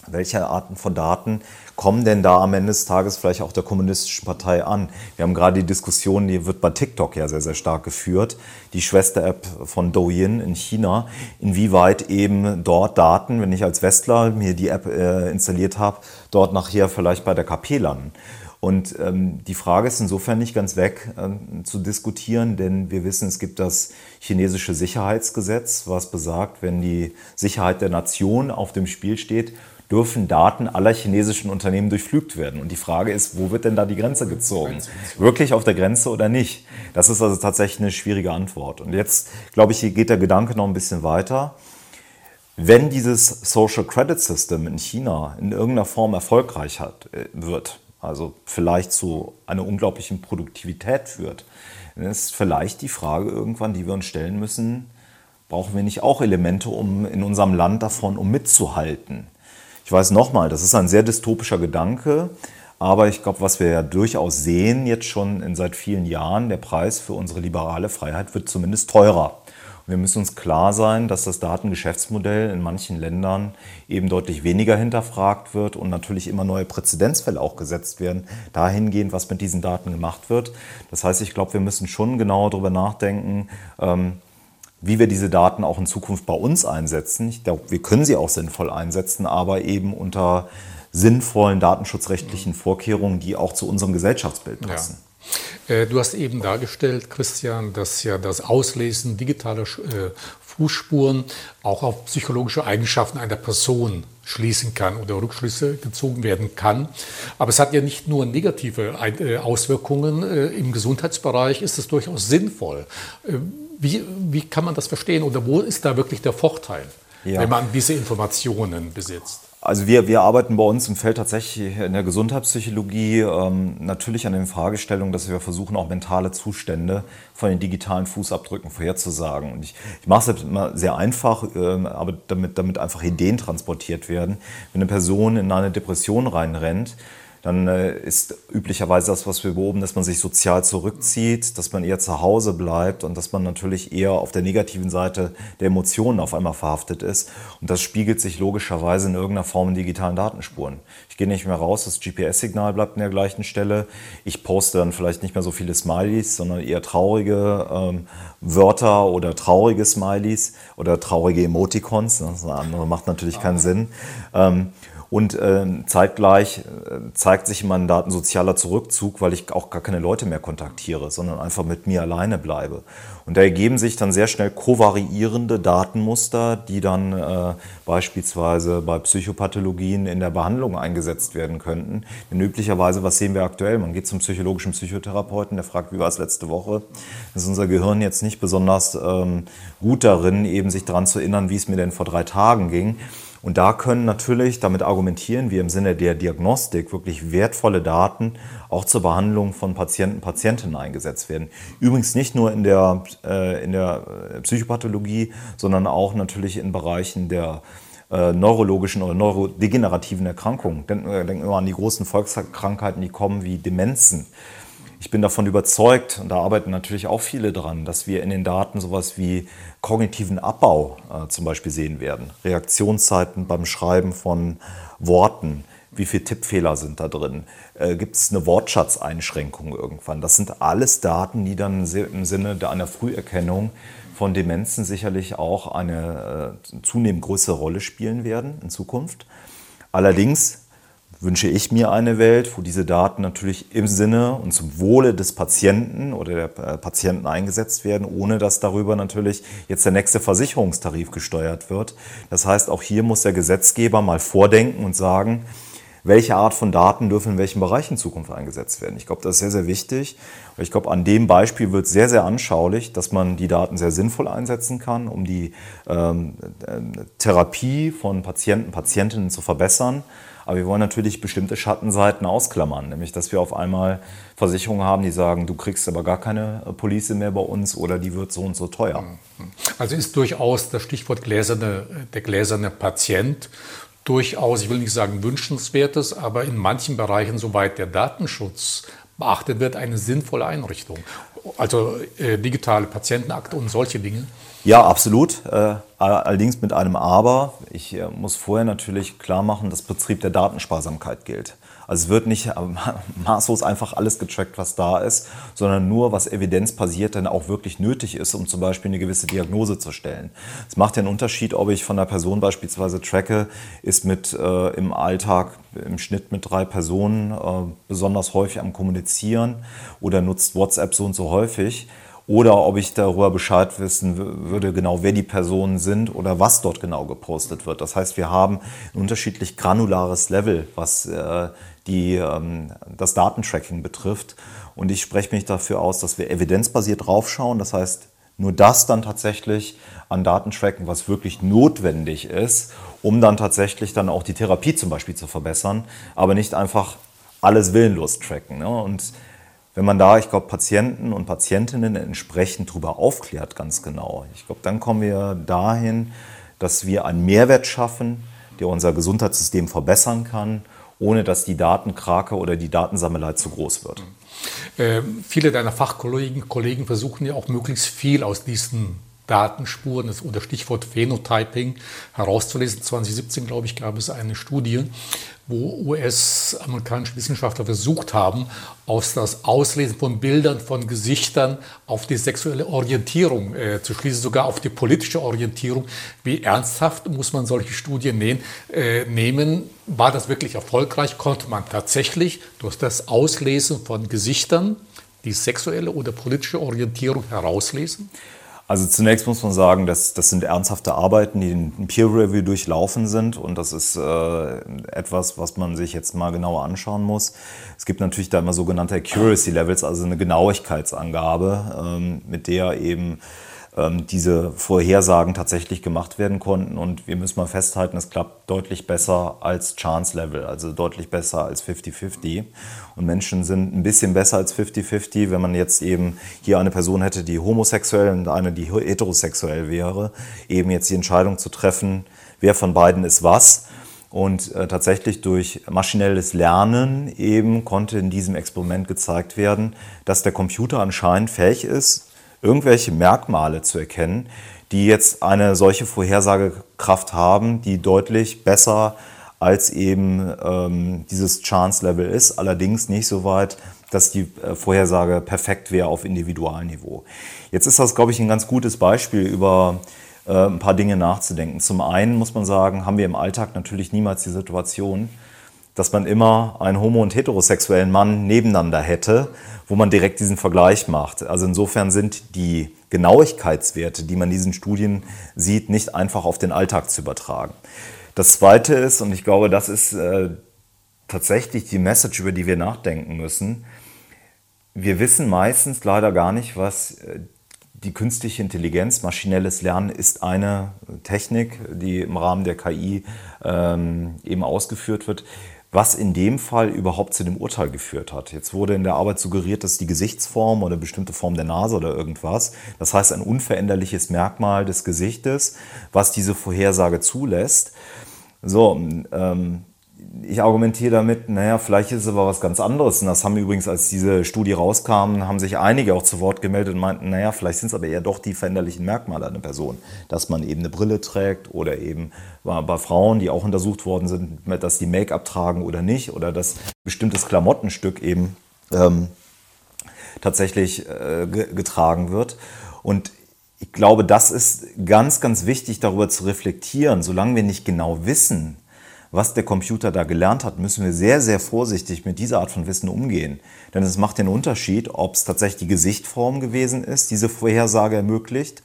welche Arten von Daten kommen denn da am Ende des Tages vielleicht auch der kommunistischen Partei an? Wir haben gerade die Diskussion, die wird bei TikTok ja sehr, sehr stark geführt, die Schwester-App von Douyin in China, inwieweit eben dort Daten, wenn ich als Westler mir die App äh, installiert habe, dort nachher vielleicht bei der KP landen. Und ähm, die Frage ist insofern nicht ganz weg äh, zu diskutieren, denn wir wissen, es gibt das chinesische Sicherheitsgesetz, was besagt, wenn die Sicherheit der Nation auf dem Spiel steht, dürfen Daten aller chinesischen Unternehmen durchflügt werden. Und die Frage ist, wo wird denn da die Grenze gezogen? Wirklich auf der Grenze oder nicht? Das ist also tatsächlich eine schwierige Antwort. Und jetzt, glaube ich, geht der Gedanke noch ein bisschen weiter. Wenn dieses Social Credit System in China in irgendeiner Form erfolgreich hat, äh, wird, also vielleicht zu einer unglaublichen Produktivität führt, dann ist vielleicht die Frage irgendwann, die wir uns stellen müssen, brauchen wir nicht auch Elemente um in unserem Land davon, um mitzuhalten? Ich weiß nochmal, das ist ein sehr dystopischer Gedanke, aber ich glaube, was wir ja durchaus sehen jetzt schon in seit vielen Jahren, der Preis für unsere liberale Freiheit wird zumindest teurer. Und wir müssen uns klar sein, dass das Datengeschäftsmodell in manchen Ländern eben deutlich weniger hinterfragt wird und natürlich immer neue Präzedenzfälle auch gesetzt werden, dahingehend, was mit diesen Daten gemacht wird. Das heißt, ich glaube, wir müssen schon genau darüber nachdenken, ähm, wie wir diese Daten auch in Zukunft bei uns einsetzen. Ich glaube, wir können sie auch sinnvoll einsetzen, aber eben unter sinnvollen datenschutzrechtlichen Vorkehrungen, die auch zu unserem Gesellschaftsbild passen. Ja. Äh, du hast eben dargestellt, Christian, dass ja das Auslesen digitaler äh, Fußspuren auch auf psychologische Eigenschaften einer Person schließen kann oder Rückschlüsse gezogen werden kann. Aber es hat ja nicht nur negative äh, Auswirkungen. Im Gesundheitsbereich ist es durchaus sinnvoll. Wie, wie kann man das verstehen oder wo ist da wirklich der Vorteil, ja. wenn man diese Informationen besitzt? Also wir, wir arbeiten bei uns im Feld tatsächlich in der Gesundheitspsychologie ähm, natürlich an den Fragestellungen, dass wir versuchen, auch mentale Zustände von den digitalen Fußabdrücken vorherzusagen. Und ich, ich mache es immer sehr einfach, ähm, aber damit, damit einfach Ideen transportiert werden. Wenn eine Person in eine Depression reinrennt, dann äh, ist üblicherweise das, was wir beobachten, dass man sich sozial zurückzieht, dass man eher zu Hause bleibt und dass man natürlich eher auf der negativen Seite der Emotionen auf einmal verhaftet ist. Und das spiegelt sich logischerweise in irgendeiner Form in digitalen Datenspuren. Ich gehe nicht mehr raus, das GPS-Signal bleibt an der gleichen Stelle. Ich poste dann vielleicht nicht mehr so viele Smileys, sondern eher traurige ähm, Wörter oder traurige Smileys oder traurige Emoticons. Das andere macht natürlich keinen Sinn. Ähm, Und äh, zeitgleich äh, zeigt sich in meinen Daten sozialer Zurückzug, weil ich auch gar keine Leute mehr kontaktiere, sondern einfach mit mir alleine bleibe. Und da ergeben sich dann sehr schnell kovariierende Datenmuster, die dann äh, beispielsweise bei Psychopathologien in der Behandlung eingesetzt werden könnten. Denn üblicherweise, was sehen wir aktuell? Man geht zum psychologischen Psychotherapeuten, der fragt, wie war es letzte Woche? Ist unser Gehirn jetzt nicht besonders ähm, gut darin, eben sich daran zu erinnern, wie es mir denn vor drei Tagen ging. Und da können natürlich, damit argumentieren wir im Sinne der Diagnostik, wirklich wertvolle Daten auch zur Behandlung von Patienten, Patientinnen eingesetzt werden. Übrigens nicht nur in der, äh, in der äh, Psychopathologie, sondern auch natürlich in Bereichen der äh, neurologischen oder neurodegenerativen Erkrankungen. Denken wir, denken wir an die großen Volkskrankheiten, die kommen wie Demenzen ich bin davon überzeugt, und da arbeiten natürlich auch viele dran, dass wir in den Daten sowas wie kognitiven Abbau äh, zum Beispiel sehen werden. Reaktionszeiten beim Schreiben von Worten, wie viele Tippfehler sind da drin? Äh, Gibt es eine Wortschatzeinschränkung irgendwann? Das sind alles Daten, die dann im Sinne einer Früherkennung von Demenzen sicherlich auch eine äh, zunehmend größere Rolle spielen werden in Zukunft. Allerdings wünsche ich mir eine Welt, wo diese Daten natürlich im Sinne und zum Wohle des Patienten oder der äh, Patienten eingesetzt werden, ohne dass darüber natürlich jetzt der nächste Versicherungstarif gesteuert wird. Das heißt, auch hier muss der Gesetzgeber mal vordenken und sagen, welche Art von Daten dürfen in welchem Bereich in Zukunft eingesetzt werden. Ich glaube, das ist sehr, sehr wichtig. Ich glaube, an dem Beispiel wird sehr, sehr anschaulich, dass man die Daten sehr sinnvoll einsetzen kann, um die ähm, äh, Therapie von Patienten, Patientinnen zu verbessern aber wir wollen natürlich bestimmte Schattenseiten ausklammern, nämlich dass wir auf einmal Versicherungen haben, die sagen, du kriegst aber gar keine äh, Police mehr bei uns oder die wird so und so teuer. Mhm. Also ist durchaus das Stichwort gläserne, der gläserne Patient durchaus, ich will nicht sagen wünschenswertes, aber in manchen Bereichen, soweit der Datenschutz beachtet wird, eine sinnvolle Einrichtung. Also äh, digitale Patientenakte und solche Dinge. Ja, absolut. Äh, allerdings mit einem Aber. Ich äh, muss vorher natürlich klar machen, dass Betrieb der Datensparsamkeit gilt. Also es wird nicht äh, [laughs] maßlos einfach alles getrackt, was da ist, sondern nur, was evidenzbasiert dann auch wirklich nötig ist, um zum Beispiel eine gewisse Diagnose zu stellen. Es macht ja einen Unterschied, ob ich von einer Person beispielsweise tracke, ist mit äh, im Alltag im Schnitt mit drei Personen äh, besonders häufig am Kommunizieren oder nutzt WhatsApp so und so häufig oder ob ich darüber Bescheid wissen würde, genau wer die Personen sind oder was dort genau gepostet wird. Das heißt, wir haben ein unterschiedlich granulares Level, was äh, die, ähm, das Datentracking betrifft. Und ich spreche mich dafür aus, dass wir evidenzbasiert draufschauen. Das heißt, nur das dann tatsächlich an Datentracken, was wirklich notwendig ist, um dann tatsächlich dann auch die Therapie zum Beispiel zu verbessern, aber nicht einfach alles willenlos tracken. Ne? Und wenn man da, ich glaube, Patienten und Patientinnen entsprechend darüber aufklärt, ganz genau, ich glaube, dann kommen wir dahin, dass wir einen Mehrwert schaffen, der unser Gesundheitssystem verbessern kann, ohne dass die Datenkrake oder die Datensammelei zu groß wird. Äh, viele deiner Fachkollegen Kollegen versuchen ja auch möglichst viel aus diesen Datenspuren das, oder Stichwort Phenotyping herauszulesen. 2017, glaube ich, gab es eine Studie, wo US-amerikanische Wissenschaftler versucht haben, aus das Auslesen von Bildern von Gesichtern auf die sexuelle Orientierung äh, zu schließen, sogar auf die politische Orientierung. Wie ernsthaft muss man solche Studien nehmen? Äh, nehmen? War das wirklich erfolgreich? Konnte man tatsächlich durch das Auslesen von Gesichtern die sexuelle oder politische Orientierung herauslesen? Also zunächst muss man sagen, dass das sind ernsthafte Arbeiten, die in Peer Review durchlaufen sind und das ist äh, etwas, was man sich jetzt mal genauer anschauen muss. Es gibt natürlich da immer sogenannte Accuracy Levels, also eine Genauigkeitsangabe, ähm, mit der eben diese Vorhersagen tatsächlich gemacht werden konnten. Und wir müssen mal festhalten, es klappt deutlich besser als Chance Level, also deutlich besser als 50-50. Und Menschen sind ein bisschen besser als 50-50, wenn man jetzt eben hier eine Person hätte, die homosexuell und eine, die heterosexuell wäre, eben jetzt die Entscheidung zu treffen, wer von beiden ist was. Und äh, tatsächlich durch maschinelles Lernen eben konnte in diesem Experiment gezeigt werden, dass der Computer anscheinend fähig ist, irgendwelche Merkmale zu erkennen, die jetzt eine solche Vorhersagekraft haben, die deutlich besser als eben ähm, dieses Chance-Level ist, allerdings nicht so weit, dass die äh, Vorhersage perfekt wäre auf Individualniveau. Jetzt ist das, glaube ich, ein ganz gutes Beispiel über äh, ein paar Dinge nachzudenken. Zum einen muss man sagen, haben wir im Alltag natürlich niemals die Situation, dass man immer einen homo- und heterosexuellen Mann nebeneinander hätte, wo man direkt diesen Vergleich macht. Also insofern sind die Genauigkeitswerte, die man in diesen Studien sieht, nicht einfach auf den Alltag zu übertragen. Das Zweite ist, und ich glaube, das ist äh, tatsächlich die Message, über die wir nachdenken müssen, wir wissen meistens leider gar nicht, was äh, die künstliche Intelligenz, maschinelles Lernen ist eine Technik, die im Rahmen der KI ähm, eben ausgeführt wird, was in dem Fall überhaupt zu dem Urteil geführt hat. Jetzt wurde in der Arbeit suggeriert, dass die Gesichtsform oder bestimmte Form der Nase oder irgendwas, das heißt ein unveränderliches Merkmal des Gesichtes, was diese Vorhersage zulässt. So, ähm, ich argumentiere damit, naja, vielleicht ist es aber was ganz anderes. Und das haben übrigens, als diese Studie rauskam, haben sich einige auch zu Wort gemeldet und meinten, naja, vielleicht sind es aber eher doch die veränderlichen Merkmale einer Person. Dass man eben eine Brille trägt oder eben bei Frauen, die auch untersucht worden sind, dass die Make-up tragen oder nicht oder dass bestimmtes Klamottenstück eben ähm, tatsächlich äh, getragen wird. Und ich glaube, das ist ganz, ganz wichtig, darüber zu reflektieren. Solange wir nicht genau wissen, was der Computer da gelernt hat, müssen wir sehr, sehr vorsichtig mit dieser Art von Wissen umgehen. Denn es macht den Unterschied, ob es tatsächlich die Gesichtform gewesen ist, diese Vorhersage ermöglicht,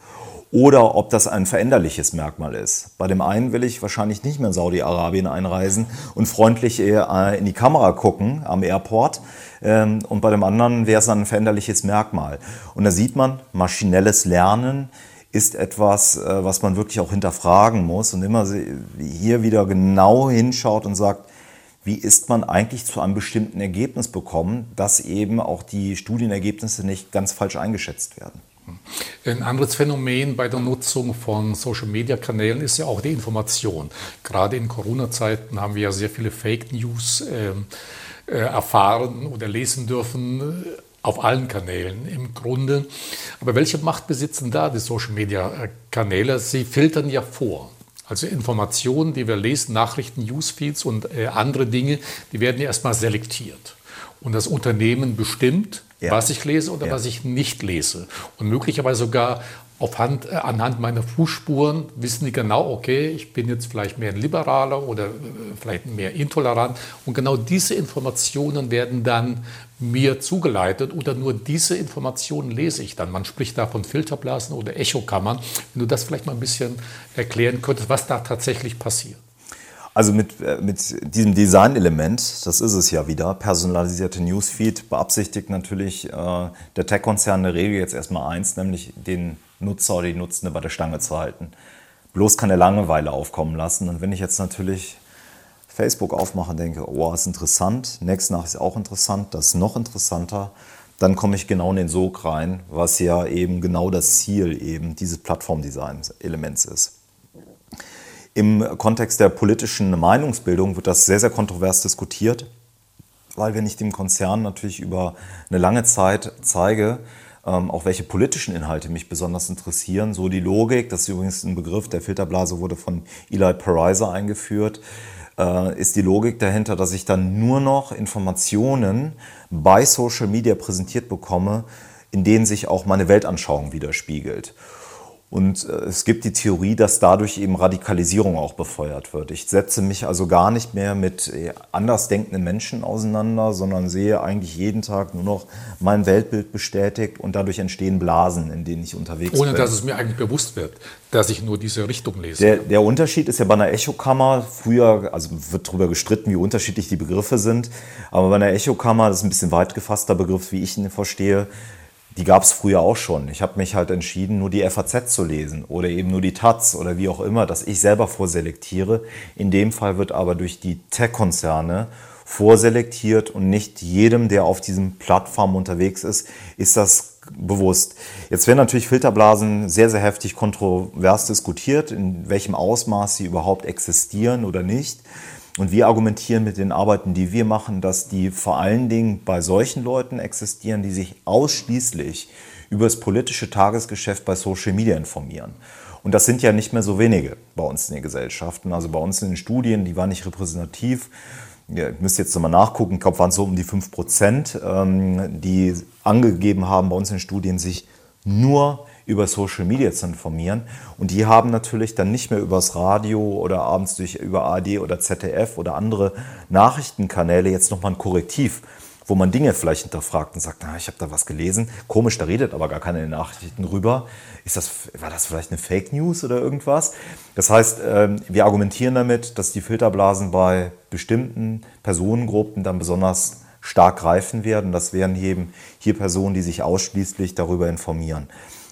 oder ob das ein veränderliches Merkmal ist. Bei dem einen will ich wahrscheinlich nicht mehr in Saudi-Arabien einreisen und freundlich äh, in die Kamera gucken am Airport. Ähm, und bei dem anderen wäre es dann ein veränderliches Merkmal. Und da sieht man, maschinelles Lernen ist etwas, äh, was man wirklich auch hinterfragen muss und immer hier wieder genau hinschaut und sagt, wie ist man eigentlich zu einem bestimmten Ergebnis bekommen, dass eben auch die Studienergebnisse nicht ganz falsch eingeschätzt werden. Ein anderes Phänomen bei der Nutzung von Social-Media-Kanälen ist ja auch die Information. Gerade in Corona-Zeiten haben wir ja sehr viele Fake News äh, äh erfahren oder lesen dürfen auf allen Kanälen im Grunde. Aber welche Macht besitzen da die Social-Media-Kanäle? Sie filtern ja vor. Also Informationen, die wir lesen, Nachrichten, Newsfeeds und äh, andere Dinge, die werden ja erstmal selektiert. Und das Unternehmen bestimmt, ja. was ich lese oder ja. was ich nicht lese. Und möglicherweise sogar Hand, äh, anhand meiner Fußspuren wissen die genau, okay, ich bin jetzt vielleicht mehr ein Liberaler oder äh, vielleicht mehr intolerant. Und genau diese Informationen werden dann mir zugeleitet oder nur diese Informationen lese ich dann. Man spricht da von Filterblasen oder Echokammern. Wenn du das vielleicht mal ein bisschen erklären könntest, was da tatsächlich passiert. Also mit, äh, mit diesem Design-Element, das ist es ja wieder, personalisierte Newsfeed, beabsichtigt natürlich äh, der Tech-Konzern in der Regel jetzt erstmal eins, nämlich den Nutzer oder die Nutzende bei der Stange zu halten. Bloß keine Langeweile aufkommen lassen. Und wenn ich jetzt natürlich Facebook aufmache und denke, oh, ist interessant, Next nach ist auch interessant, das ist noch interessanter, dann komme ich genau in den Sog rein, was ja eben genau das Ziel eben dieses Plattformdesign-Elements ist. Im Kontext der politischen Meinungsbildung wird das sehr, sehr kontrovers diskutiert, weil wenn ich dem Konzern natürlich über eine lange Zeit zeige, ähm, auch welche politischen Inhalte mich besonders interessieren. So die Logik, das ist übrigens ein Begriff, der Filterblase wurde von Eli Pariser eingeführt, ist die Logik dahinter, dass ich dann nur noch Informationen bei Social Media präsentiert bekomme, in denen sich auch meine Weltanschauung widerspiegelt. Und äh, es gibt die Theorie, dass dadurch eben Radikalisierung auch befeuert wird. Ich setze mich also gar nicht mehr mit äh, andersdenkenden Menschen auseinander, sondern sehe eigentlich jeden Tag nur noch mein Weltbild bestätigt und dadurch entstehen Blasen, in denen ich unterwegs Ohne, bin. Ohne dass es mir eigentlich bewusst wird, dass ich nur diese Richtung lese. Der, der Unterschied ist ja bei einer Echokammer, früher, also wird darüber gestritten, wie unterschiedlich die Begriffe sind, aber bei einer Echokammer, das ist ein bisschen weit gefasster Begriff, wie ich ihn verstehe, die gab es früher auch schon. Ich habe mich halt entschieden, nur die FAZ zu lesen oder eben nur die Taz oder wie auch immer, dass ich selber vorselektiere. In dem Fall wird aber durch die Tech-Konzerne vorselektiert und nicht jedem, der auf diesem Plattform unterwegs ist, ist das bewusst. Jetzt werden natürlich Filterblasen sehr, sehr heftig kontrovers diskutiert, in welchem Ausmaß sie überhaupt existieren oder nicht. Und wir argumentieren mit den Arbeiten, die wir machen, dass die vor allen Dingen bei solchen Leuten existieren, die sich ausschließlich über das politische Tagesgeschäft bei Social Media informieren. Und das sind ja nicht mehr so wenige bei uns in den Gesellschaften. Also bei uns in den Studien, die waren nicht repräsentativ. Ihr müsst jetzt nochmal nachgucken, ich glaube, waren es so um die 5 Prozent, ähm, die angegeben haben, bei uns in den Studien sich nur über Social Media zu informieren. Und die haben natürlich dann nicht mehr übers Radio oder abends durch, über ARD oder ZDF oder andere Nachrichtenkanäle jetzt nochmal ein Korrektiv wo man Dinge vielleicht hinterfragt und sagt, na, ich habe da was gelesen, komisch, da redet aber gar keine Nachrichten rüber. Ist das, war das vielleicht eine Fake News oder irgendwas? Das heißt, ähm, wir argumentieren damit, dass die Filterblasen bei bestimmten Personengruppen dann besonders stark greifen werden. Das wären eben hier Personen, die sich ausschließlich darüber informieren.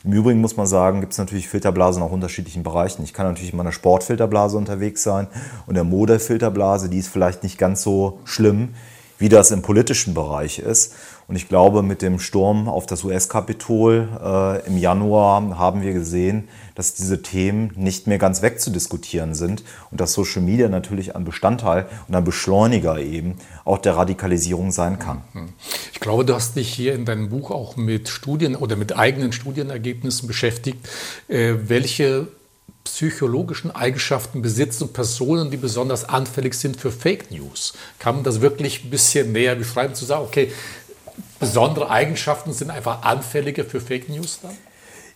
Im Übrigen muss man sagen, gibt es natürlich Filterblasen auch unterschiedlichen Bereichen. Ich kann natürlich in meiner Sportfilterblase unterwegs sein und der Modefilterblase, die ist vielleicht nicht ganz so schlimm wie das im politischen Bereich ist. Und ich glaube, mit dem Sturm auf das US-Kapitol äh, im Januar haben wir gesehen, dass diese Themen nicht mehr ganz wegzudiskutieren sind und dass Social Media natürlich ein Bestandteil und ein Beschleuniger eben auch der Radikalisierung sein kann. Ich glaube, du hast dich hier in deinem Buch auch mit Studien oder mit eigenen Studienergebnissen beschäftigt. Äh, welche psychologischen Eigenschaften besitzen Personen, die besonders anfällig sind für Fake News? Kann man das wirklich ein bisschen näher beschreiben, zu sagen, okay, besondere Eigenschaften sind einfach anfälliger für Fake News dann?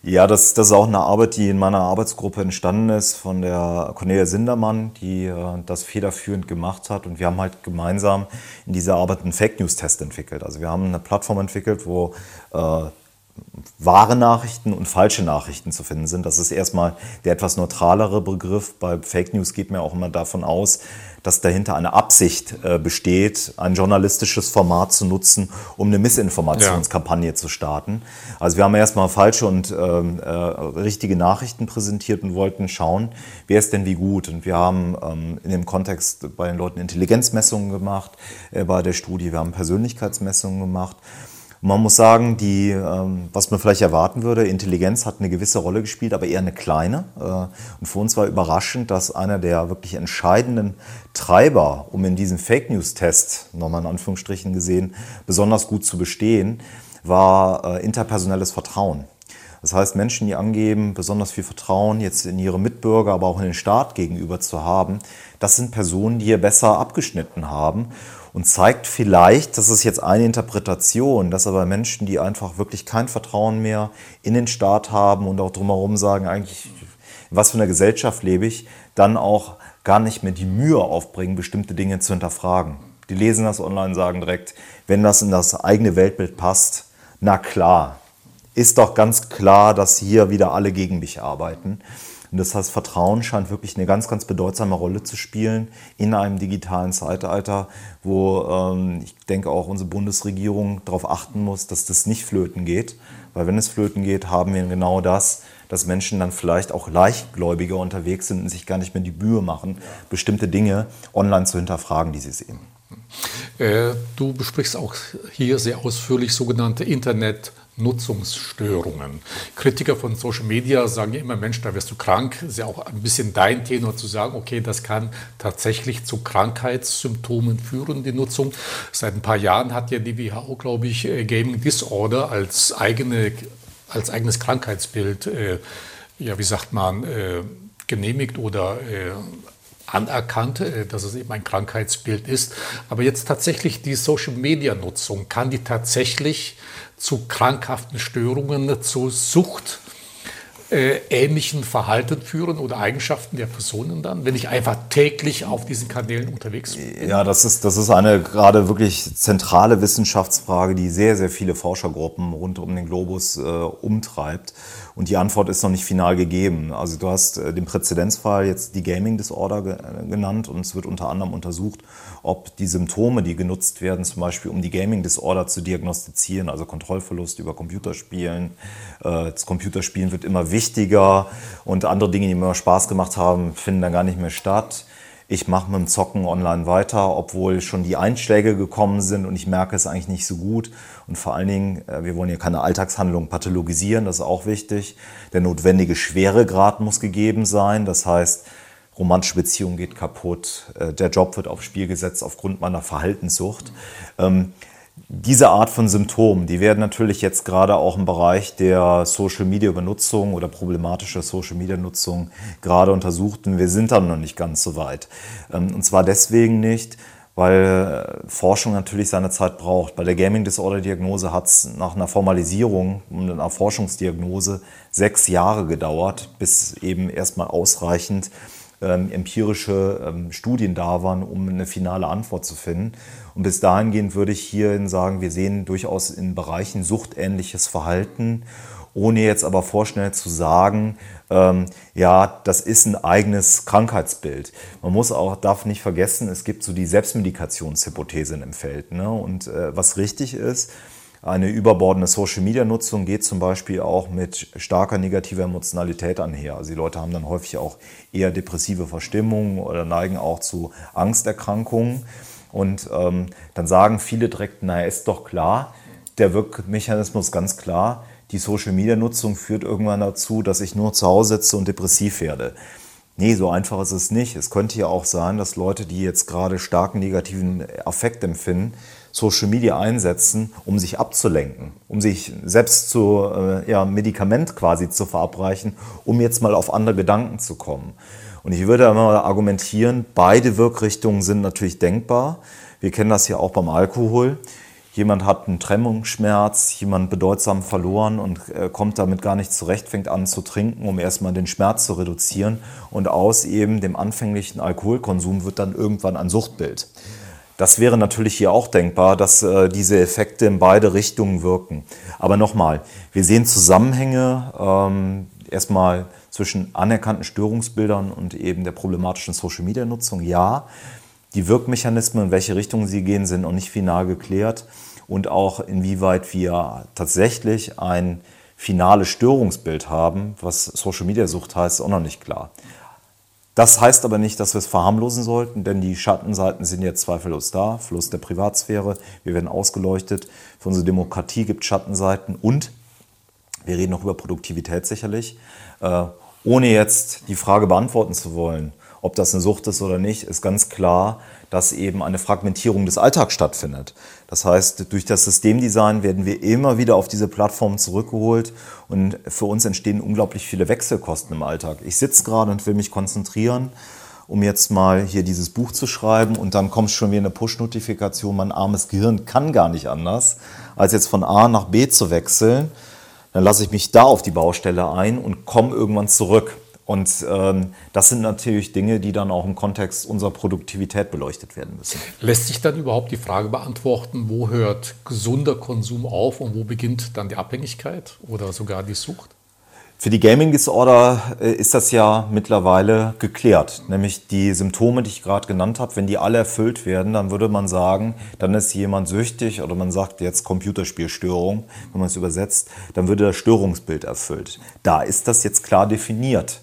Ja, das, das ist auch eine Arbeit, die in meiner Arbeitsgruppe entstanden ist von der Cornelia Sindermann, die äh, das federführend gemacht hat. Und wir haben halt gemeinsam in dieser Arbeit einen Fake News Test entwickelt. Also wir haben eine Plattform entwickelt, wo äh, wahre Nachrichten und falsche Nachrichten zu finden sind. Das ist erstmal der etwas neutralere Begriff. Bei Fake News geht man auch immer davon aus, dass dahinter eine Absicht äh, besteht, ein journalistisches Format zu nutzen, um eine Missinformationskampagne ja. zu starten. Also wir haben erstmal falsche und ähm, äh, richtige Nachrichten präsentiert und wollten schauen, wer ist denn wie gut. Und wir haben ähm, in dem Kontext bei den Leuten Intelligenzmessungen gemacht äh, bei der Studie, wir haben Persönlichkeitsmessungen gemacht. Man muss sagen, die, ähm, was man vielleicht erwarten würde, Intelligenz hat eine gewisse Rolle gespielt, aber eher eine kleine. Äh, und für uns war überraschend, dass einer der wirklich entscheidenden Treiber, um in diesem Fake News-Test, nochmal in Anführungsstrichen gesehen, besonders gut zu bestehen, war äh, interpersonelles Vertrauen. Das heißt, Menschen, die angeben, besonders viel Vertrauen jetzt in ihre Mitbürger, aber auch in den Staat gegenüber zu haben, das sind Personen, die hier besser abgeschnitten haben und zeigt vielleicht, das ist jetzt eine Interpretation, dass aber Menschen, die einfach wirklich kein Vertrauen mehr in den Staat haben und auch drumherum sagen, eigentlich, was für eine Gesellschaft lebe ich, dann auch gar nicht mehr die Mühe aufbringen, bestimmte Dinge zu hinterfragen. Die lesen das online, sagen direkt, wenn das in das eigene Weltbild passt, na klar, ist doch ganz klar, dass hier wieder alle gegen mich arbeiten. Und das heißt, Vertrauen scheint wirklich eine ganz, ganz bedeutsame Rolle zu spielen in einem digitalen Zeitalter, wo ähm, ich denke auch unsere Bundesregierung darauf achten muss, dass das nicht flöten geht. Weil wenn es flöten geht, haben wir genau das, dass Menschen dann vielleicht auch leichtgläubiger unterwegs sind und sich gar nicht mehr die Mühe machen, bestimmte Dinge online zu hinterfragen, die sie sehen. Äh, du besprichst auch hier sehr ausführlich sogenannte Internet- Nutzungsstörungen. Kritiker von Social Media sagen ja immer, Mensch, da wirst du krank. Ist ja auch ein bisschen dein Tenor zu sagen, okay, das kann tatsächlich zu Krankheitssymptomen führen, die Nutzung. Seit ein paar Jahren hat ja die WHO, glaube ich, äh, Gaming Disorder als, eigene, als eigenes Krankheitsbild, äh, ja, wie sagt man, äh, genehmigt oder äh, anerkannt, äh, dass es eben ein Krankheitsbild ist. Aber jetzt tatsächlich die Social-Media-Nutzung, kann die tatsächlich zu krankhaften Störungen, zu Sucht äh, ähnlichen Verhalten führen oder Eigenschaften der Personen dann, wenn ich einfach täglich auf diesen Kanälen unterwegs bin? Ja, das ist, das ist eine gerade wirklich zentrale Wissenschaftsfrage, die sehr, sehr viele Forschergruppen rund um den Globus äh, umtreibt. Und die Antwort ist noch nicht final gegeben. Also du hast äh, den Präzedenzfall jetzt die Gaming Disorder genannt und es wird unter anderem untersucht, ob die Symptome, die genutzt werden, zum Beispiel um die Gaming Disorder zu diagnostizieren, also Kontrollverlust über Computerspielen. Äh, das Computerspielen wird immer wichtiger und andere Dinge, die mir Spaß gemacht haben, finden dann gar nicht mehr statt ich mache mit dem Zocken online weiter, obwohl schon die Einschläge gekommen sind und ich merke es eigentlich nicht so gut. Und vor allen Dingen, äh, wir wollen hier keine Alltagshandlung pathologisieren, das ist auch wichtig. Der notwendige Schweregrad muss gegeben sein. Das heißt, romantische Beziehung geht kaputt, äh, der Job wird aufs Spiel gesetzt aufgrund meiner Verhaltenssucht. Ähm, diese Art von Symptomen, die werden natürlich jetzt gerade auch im Bereich der Social Media Benutzung oder problematischer Social Media Nutzung gerade untersucht und wir sind dann noch nicht ganz so weit. Ähm, und zwar deswegen nicht, weil äh, Forschung natürlich seine Zeit braucht. Bei der Gaming Disorder Diagnose hat es nach einer Formalisierung und einer Forschungsdiagnose sechs Jahre gedauert, bis eben erstmal ausreichend empirische ähm, Studien da waren, um eine finale Antwort zu finden. Und bis dahingehend würde ich hierhin sagen, wir sehen durchaus in Bereichen suchtähnliches Verhalten, ohne jetzt aber vorschnell zu sagen, ähm, ja, das ist ein eigenes Krankheitsbild. Man muss auch, darf nicht vergessen, es gibt so die Selbstmedikationshypothese im Feld. Ne? Und äh, was richtig ist, eine überbordende Social-Media-Nutzung geht zum Beispiel auch mit starker negativer Emotionalität einher. Also die Leute haben dann häufig auch eher depressive Verstimmungen oder neigen auch zu Angsterkrankungen. Und ähm, dann sagen viele direkt, naja, ist doch klar, der Wirkmechanismus ganz klar, die Social-Media-Nutzung führt irgendwann dazu, dass ich nur zu Hause sitze und depressiv werde. Nee, so einfach ist es nicht. Es könnte ja auch sein, dass Leute, die jetzt gerade starken negativen Affekt empfinden, Social Media einsetzen, um sich abzulenken, um sich selbst zu äh, ja, Medikament quasi zu verabreichen, um jetzt mal auf andere Gedanken zu kommen. Und ich würde mal argumentieren, beide Wirkrichtungen sind natürlich denkbar. Wir kennen das ja auch beim Alkohol. Jemand hat einen Trennungsschmerz, jemand bedeutsam verloren und äh, kommt damit gar nicht zurecht, fängt an zu trinken, um erstmal den Schmerz zu reduzieren. Und aus eben dem anfänglichen Alkoholkonsum wird dann irgendwann ein Suchtbild. Das wäre natürlich hier auch denkbar, dass äh, diese Effekte in beide Richtungen wirken. Aber nochmal, wir sehen Zusammenhänge ähm, erstmal zwischen anerkannten Störungsbildern und eben der problematischen Social-Media-Nutzung. Ja, die Wirkmechanismen, in welche Richtung sie gehen, sind noch nicht final geklärt. Und auch inwieweit wir tatsächlich ein finales Störungsbild haben, was Social-Media-Sucht heißt, ist auch noch nicht klar. Das heißt aber nicht, dass wir es verharmlosen sollten, denn die Schattenseiten sind jetzt zweifellos da. Verlust der Privatsphäre, wir werden ausgeleuchtet. Für unsere Demokratie gibt es Schattenseiten und wir reden noch über Produktivität sicherlich. Äh, ohne jetzt die Frage beantworten zu wollen, ob das eine Sucht ist oder nicht, ist ganz klar, dass eben eine Fragmentierung des Alltags stattfindet. Das heißt, durch das Systemdesign werden wir immer wieder auf diese Plattform zurückgeholt und für uns entstehen unglaublich viele Wechselkosten im Alltag. Ich sitze gerade und will mich konzentrieren, um jetzt mal hier dieses Buch zu schreiben und dann kommt schon wieder eine Push-Notifikation. Mein armes Gehirn kann gar nicht anders, als jetzt von A nach B zu wechseln. Dann lasse ich mich da auf die Baustelle ein und komme irgendwann zurück. Und ähm, das sind natürlich Dinge, die dann auch im Kontext unserer Produktivität beleuchtet werden müssen. Lässt sich dann überhaupt die Frage beantworten, wo hört gesunder Konsum auf und wo beginnt dann die Abhängigkeit oder sogar die Sucht? Für die Gaming Disorder äh, ist das ja mittlerweile geklärt. Nämlich die Symptome, die ich gerade genannt habe, wenn die alle erfüllt werden, dann würde man sagen, dann ist jemand süchtig oder man sagt jetzt Computerspielstörung, wenn man es übersetzt, dann würde das Störungsbild erfüllt. Da ist das jetzt klar definiert.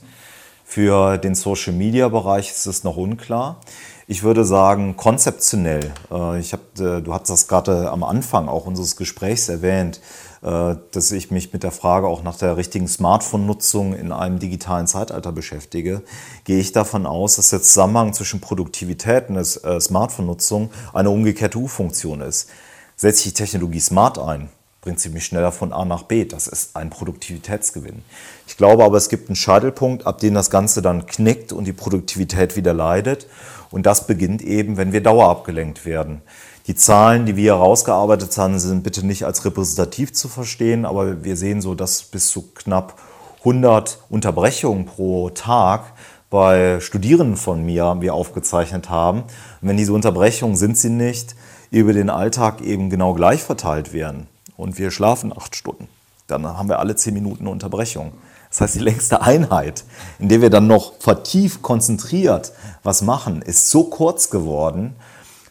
Für den Social-Media-Bereich ist es noch unklar. Ich würde sagen, konzeptionell. Äh, ich hab, äh, du hast das gerade am Anfang auch unseres Gesprächs erwähnt, äh, dass ich mich mit der Frage auch nach der richtigen Smartphone-Nutzung in einem digitalen Zeitalter beschäftige. Gehe ich davon aus, dass der Zusammenhang zwischen Produktivität und Smartphone-Nutzung eine umgekehrte U-Funktion ist. Setze ich die Technologie smart ein, bringt sie mich schneller von A nach B. Das ist ein Produktivitätsgewinn. Ich glaube aber, es gibt einen Scheitelpunkt, ab dem das Ganze dann knickt und die Produktivität wieder leidet. Und das beginnt eben, wenn wir dauerabgelenkt werden. Die Zahlen, die wir herausgearbeitet haben, sind bitte nicht als repräsentativ zu verstehen, aber wir sehen so, dass bis zu knapp 100 Unterbrechungen pro Tag bei Studierenden von mir wir aufgezeichnet haben. Und wenn diese Unterbrechungen sind sie nicht, über den Alltag eben genau gleich verteilt werden und wir schlafen acht Stunden, dann haben wir alle zehn Minuten Unterbrechung. Das heißt, die längste Einheit, in der wir dann noch vertieft konzentriert was machen, ist so kurz geworden,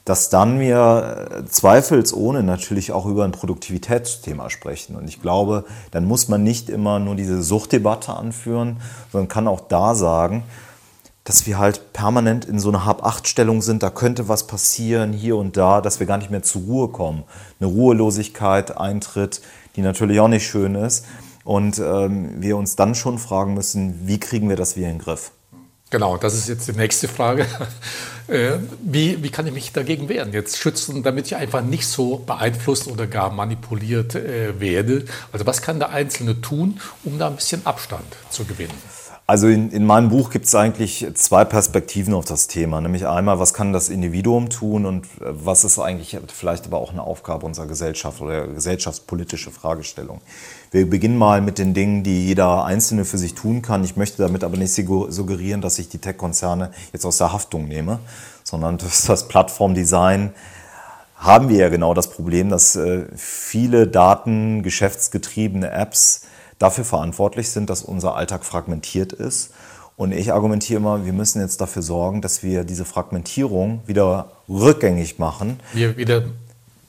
dass dann wir zweifelsohne natürlich auch über ein Produktivitätsthema sprechen. Und ich glaube, dann muss man nicht immer nur diese Suchtdebatte anführen, sondern kann auch da sagen, dass wir halt permanent in so einer Hab-Acht-Stellung sind, da könnte was passieren hier und da, dass wir gar nicht mehr zur Ruhe kommen. Eine Ruhelosigkeit eintritt, die natürlich auch nicht schön ist. Und ähm, wir uns dann schon fragen müssen, wie kriegen wir das wieder in den Griff? Genau, das ist jetzt die nächste Frage. [laughs] Äh, wie, wie kann ich mich dagegen wehren, jetzt schützen, damit ich einfach nicht so beeinflusst oder gar manipuliert äh, werde? Also was kann der Einzelne tun, um da ein bisschen Abstand zu gewinnen? Also in, in meinem Buch gibt es eigentlich zwei Perspektiven auf das Thema. Nämlich einmal, was kann das Individuum tun und äh, was ist eigentlich vielleicht aber auch eine Aufgabe unserer Gesellschaft oder gesellschaftspolitische Fragestellung. Wir beginnen mal mit den Dingen, die jeder Einzelne für sich tun kann. Ich möchte damit aber nicht suggerieren, dass ich die Tech-Konzerne jetzt aus der Haftung nehme, sondern [laughs] dass das Plattformdesign haben wir ja genau das Problem, dass äh, viele Daten, geschäftsgetriebene Apps dafür verantwortlich sind, dass unser Alltag fragmentiert ist. Und ich argumentiere immer, wir müssen jetzt dafür sorgen, dass wir diese Fragmentierung wieder rückgängig machen. Wir wieder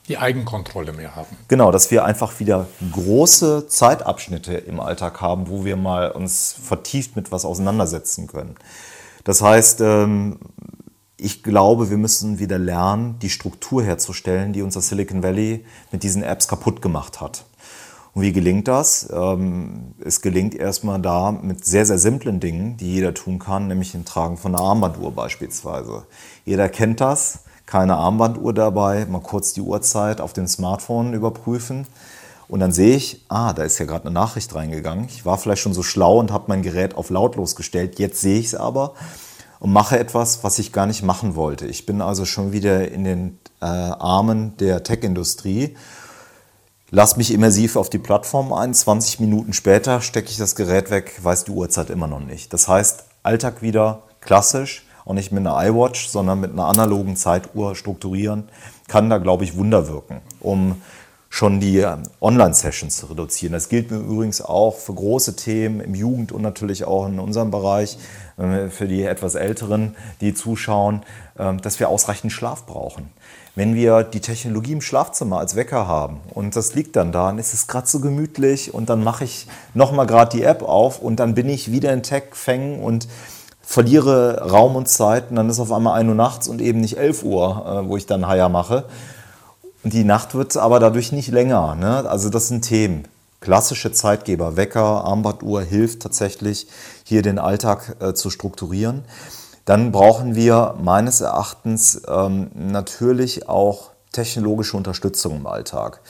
die Eigenkontrolle mehr haben. Genau, dass wir einfach wieder große Zeitabschnitte im Alltag haben, wo wir mal uns vertieft mit was auseinandersetzen können. Das heißt, ähm, ich glaube, wir müssen wieder lernen, die Struktur herzustellen, die unser Silicon Valley mit diesen Apps kaputt gemacht hat. Und wie gelingt das? Ähm, es gelingt erstmal da mit sehr, sehr simplen Dingen, die jeder tun kann, nämlich dem Tragen von einer Armbanduhr beispielsweise. Jeder kennt das, keine Armbanduhr dabei, mal kurz die Uhrzeit auf dem Smartphone überprüfen. Und dann sehe ich, ah, da ist ja gerade eine Nachricht reingegangen. Ich war vielleicht schon so schlau und habe mein Gerät auf lautlos gestellt. Jetzt sehe ich es aber und mache etwas, was ich gar nicht machen wollte. Ich bin also schon wieder in den äh, Armen der Tech-Industrie Lass mich immersiv auf die Plattform ein. 20 Minuten später stecke ich das Gerät weg, weiß die Uhrzeit immer noch nicht. Das heißt, Alltag wieder klassisch, auch nicht mit einer iWatch, sondern mit einer analogen Zeituhr strukturieren, kann da, glaube ich, Wunder wirken, um schon die ähm, Online-Sessions zu reduzieren. Das gilt mir übrigens auch für große Themen im Jugend- und natürlich auch in unserem Bereich, äh, für die etwas Älteren, die zuschauen, ähm, dass wir ausreichend Schlaf brauchen wenn wir die Technologie im Schlafzimmer als Wecker haben und das liegt dann da, dann ist es gerade so gemütlich und dann mache ich nochmal gerade die App auf und dann bin ich wieder in Tech-Fängen und verliere Raum und Zeit und dann ist auf einmal 1 Uhr nachts und eben nicht 11 Uhr, äh, wo ich dann Haier mache. Und die Nacht wird aber dadurch nicht länger. Ne? Also das sind Themen. Klassische Zeitgeber, Wecker, Armbanduhr hilft tatsächlich, hier den Alltag äh, zu strukturieren dann brauchen wir meines Erachtens ähm, natürlich auch technologische Unterstützung im Alltag.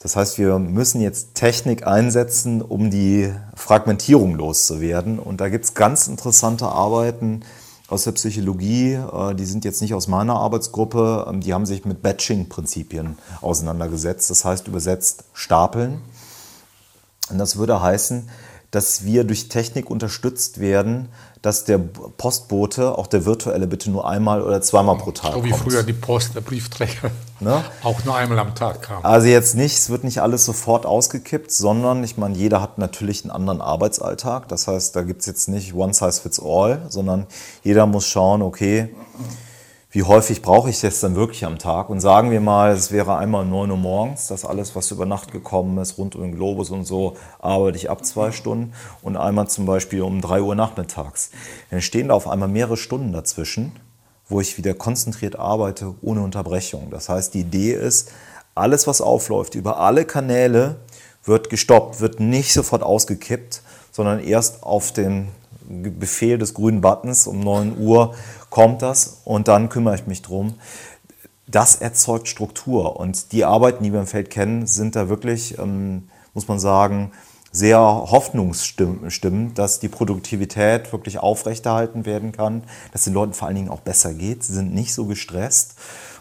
Das heißt, wir müssen jetzt Technik einsetzen, um die Fragmentierung loszuwerden. Und da gibt es ganz interessante Arbeiten aus der Psychologie, äh, die sind jetzt nicht aus meiner Arbeitsgruppe, ähm, die haben sich mit Batching-Prinzipien auseinandergesetzt. Das heißt übersetzt Stapeln. Und das würde heißen, dass wir durch Technik unterstützt werden, dass der Postbote, auch der virtuelle, bitte nur einmal oder zweimal pro Tag so wie kommt. früher die Post, der Briefträger, ne? auch nur einmal am Tag kam. Also jetzt nicht, es wird nicht alles sofort ausgekippt, sondern ich meine, jeder hat natürlich einen anderen Arbeitsalltag. Das heißt, da gibt es jetzt nicht One Size Fits All, sondern jeder muss schauen, okay, wie häufig brauche ich das dann wirklich am Tag? Und sagen wir mal, es wäre einmal 9 Uhr morgens, dass alles, was über Nacht gekommen ist, rund um den Globus und so, arbeite ich ab zwei Stunden und einmal zum Beispiel um 3 Uhr nachmittags. Dann stehen da auf einmal mehrere Stunden dazwischen, wo ich wieder konzentriert arbeite, ohne Unterbrechung. Das heißt, die Idee ist, alles, was aufläuft, über alle Kanäle, wird gestoppt, wird nicht sofort ausgekippt, sondern erst auf den Befehl des grünen Buttons um 9 Uhr kommt das und dann kümmere ich mich drum. Das erzeugt Struktur und die Arbeiten, die wir im Feld kennen, sind da wirklich, ähm, muss man sagen, sehr hoffnungsstimmend, dass die Produktivität wirklich aufrechterhalten werden kann, dass den Leuten vor allen Dingen auch besser geht. Sie sind nicht so gestresst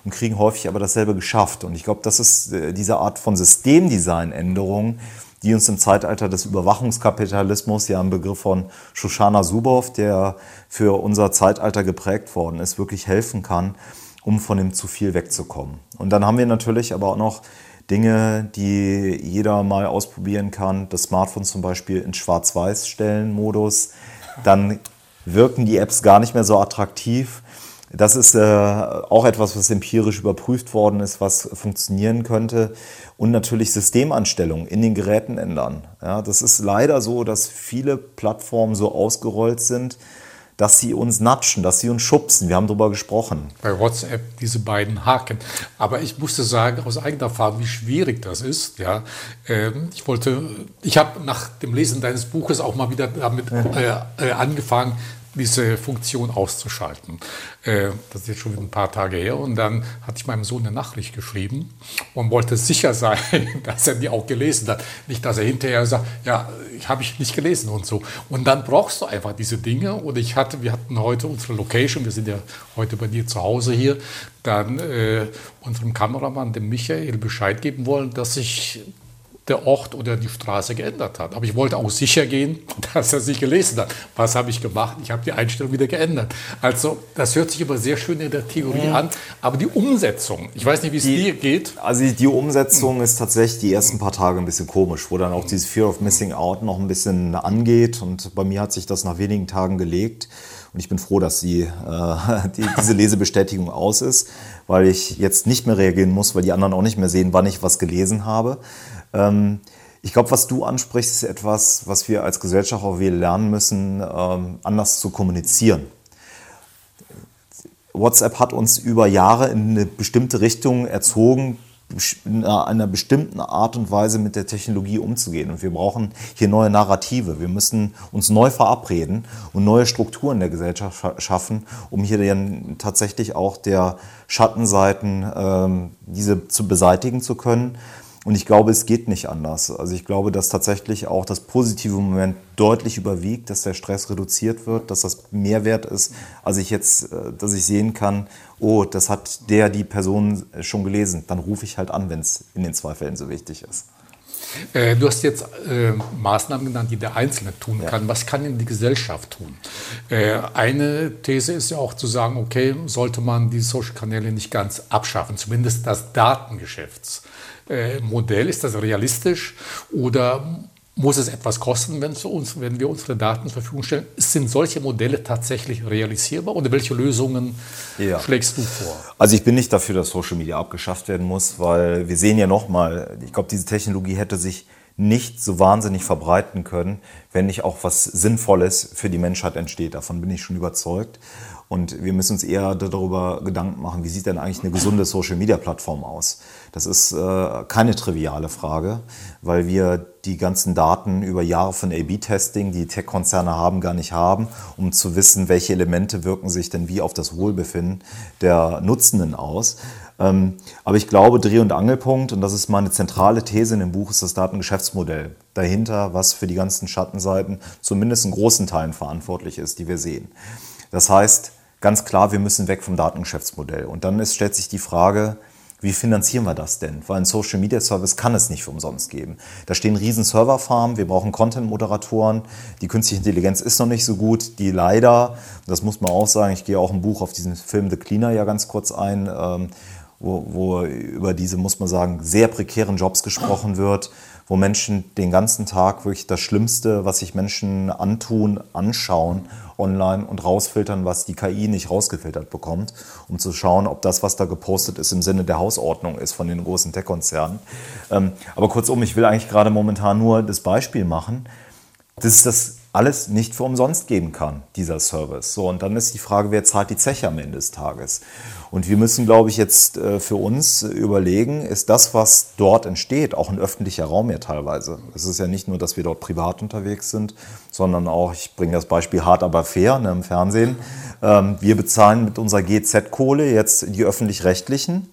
und kriegen häufig aber dasselbe geschafft. Und ich glaube, das ist äh, diese Art von Systemdesign-Änderung, die uns im Zeitalter des Überwachungskapitalismus, ja ein Begriff von Shoshana Zuboff, der für unser Zeitalter geprägt worden ist, wirklich helfen kann, um von dem zu viel wegzukommen. Und dann haben wir natürlich aber auch noch Dinge, die jeder mal ausprobieren kann. Das Smartphone zum Beispiel in Schwarz-Weiß-Stellen-Modus. Dann wirken die Apps gar nicht mehr so attraktiv. Das ist äh, auch etwas, was empirisch überprüft worden ist, was funktionieren könnte. Und natürlich Systemanstellungen in den Geräten ändern. Ja, das ist leider so, dass viele Plattformen so ausgerollt sind, dass sie uns natschen, dass sie uns schubsen. Wir haben darüber gesprochen. Bei WhatsApp diese beiden Haken. Aber ich musste sagen, aus eigener Erfahrung, wie schwierig das ist. Ja, ähm, ich wollte, ich habe nach dem Lesen deines Buches auch mal wieder damit äh, äh, angefangen, diese Funktion auszuschalten. Äh, das ist jetzt schon ein paar Tage her. Und dann hatte ich meinem Sohn eine Nachricht geschrieben und wollte sicher sein, [laughs] dass er die auch gelesen hat. Nicht, dass er hinterher sagt, ja, habe ich nicht gelesen und so. Und dann brauchst du einfach diese Dinge. Und ich hatte, wir hatten heute unsere Location, wir sind ja heute bei dir zu Hause hier, dann äh, unserem Kameramann, dem Michael, Bescheid geben wollen, dass ich der Ort oder die Straße geändert hat. Aber ich wollte auch sicher gehen, [laughs] dass er sich gelesen hat. Was habe ich gemacht? Ich habe die Einstellung wieder geändert. Also das hört sich aber sehr schön in der Theorie mhm. an, aber die Umsetzung, ich weiß nicht, wie es dir geht. Also die Umsetzung mhm. ist tatsächlich die ersten paar Tage ein bisschen komisch, wo dann auch dieses Fear of Missing Out noch ein bisschen angeht. Und bei mir hat sich das nach wenigen Tagen gelegt. Und ich bin froh, dass die, äh, [laughs] die, diese Lesebestätigung aus ist, weil ich jetzt nicht mehr reagieren muss, weil die anderen auch nicht mehr sehen, wann ich was gelesen habe. Ähm, ich glaube, was du ansprichst, ist etwas, was wir als Gesellschaft auch wieder lernen müssen, ähm, anders zu kommunizieren. WhatsApp hat uns über Jahre in eine bestimmte Richtung erzogen, in einer bestimmten Art und Weise mit der Technologie umzugehen. Und wir brauchen hier neue Narrative. Wir müssen uns neu verabreden und neue Strukturen der Gesellschaft schaffen, um hier dann tatsächlich auch der Schattenseiten ähm, diese zu beseitigen zu können und ich glaube, es geht nicht anders. Also ich glaube, dass tatsächlich auch das positive Moment deutlich überwiegt, dass der Stress reduziert wird, dass das Mehrwert ist, als ich jetzt, äh, dass ich sehen kann, oh, das hat der, die Person schon gelesen. Dann rufe ich halt an, wenn es in den zwei Fällen so wichtig ist. Äh, du hast jetzt äh, Maßnahmen genannt, die der Einzelne tun kann. Ja. Was kann denn die Gesellschaft tun? Äh, eine These ist ja auch zu sagen, okay, sollte man die Social-Kanäle nicht ganz abschaffen, zumindest das Datengeschäfts. Äh, Modell? Ist das realistisch oder muss es etwas kosten, wenn, uns, wenn, wir unsere Daten zur Verfügung stellen? Sind solche Modelle tatsächlich realisierbar oder welche Lösungen ja. schlägst du vor? Also ich bin nicht dafür, dass Social Media abgeschafft werden muss, weil wir sehen ja nochmal, ich glaube, diese Technologie hätte sich nicht so wahnsinnig verbreiten können, wenn nicht auch was Sinnvolles für die Menschheit entsteht. Davon bin ich schon überzeugt. Und wir müssen uns eher darüber Gedanken machen, wie sieht denn eigentlich eine gesunde Social-Media-Plattform aus? Das ist äh, keine triviale Frage, weil wir die ganzen Daten über Jahre von A-B-Testing, die Tech-Konzerne haben, gar nicht haben, um zu wissen, welche Elemente wirken sich denn wie auf das Wohlbefinden der Nutzenden aus. Ähm, aber ich glaube, Dreh- und Angelpunkt, und das ist meine zentrale These in dem Buch, ist das Datengeschäftsmodell dahinter, was für die ganzen Schattenseiten zumindest in großen Teilen verantwortlich ist, die wir sehen. Das heißt, ganz klar, wir müssen weg vom Datengeschäftsmodell. Und dann ist, stellt sich die Frage, wie finanzieren wir das denn? Weil ein Social Media Service kann es nicht umsonst geben. Da stehen riesen Serverfarmen, wir brauchen Content-Moderatoren, die künstliche Intelligenz ist noch nicht so gut, die leider, das muss man auch sagen, ich gehe auch im Buch auf diesen Film The Cleaner ja ganz kurz ein, ähm, wo, wo über diese, muss man sagen, sehr prekären Jobs gesprochen wird, wo Menschen den ganzen Tag wirklich das Schlimmste, was sich Menschen antun, anschauen online und rausfiltern, was die KI nicht rausgefiltert bekommt, um zu schauen, ob das, was da gepostet ist, im Sinne der Hausordnung ist von den großen Tech-Konzernen. Ähm, aber kurzum, ich will eigentlich gerade momentan nur das Beispiel machen, dass das alles nicht für umsonst geben kann, dieser Service. So, und dann ist die Frage, wer zahlt die Zeche am Ende des Tages? Und wir müssen, glaube ich, jetzt äh, für uns überlegen, ist das, was dort entsteht, auch ein öffentlicher Raum ja teilweise. Es ist ja nicht nur, dass wir dort privat unterwegs sind, sondern auch, ich bringe das Beispiel hart aber fair ne, im Fernsehen. Ähm, wir bezahlen mit unserer GZ-Kohle jetzt die öffentlich-rechtlichen.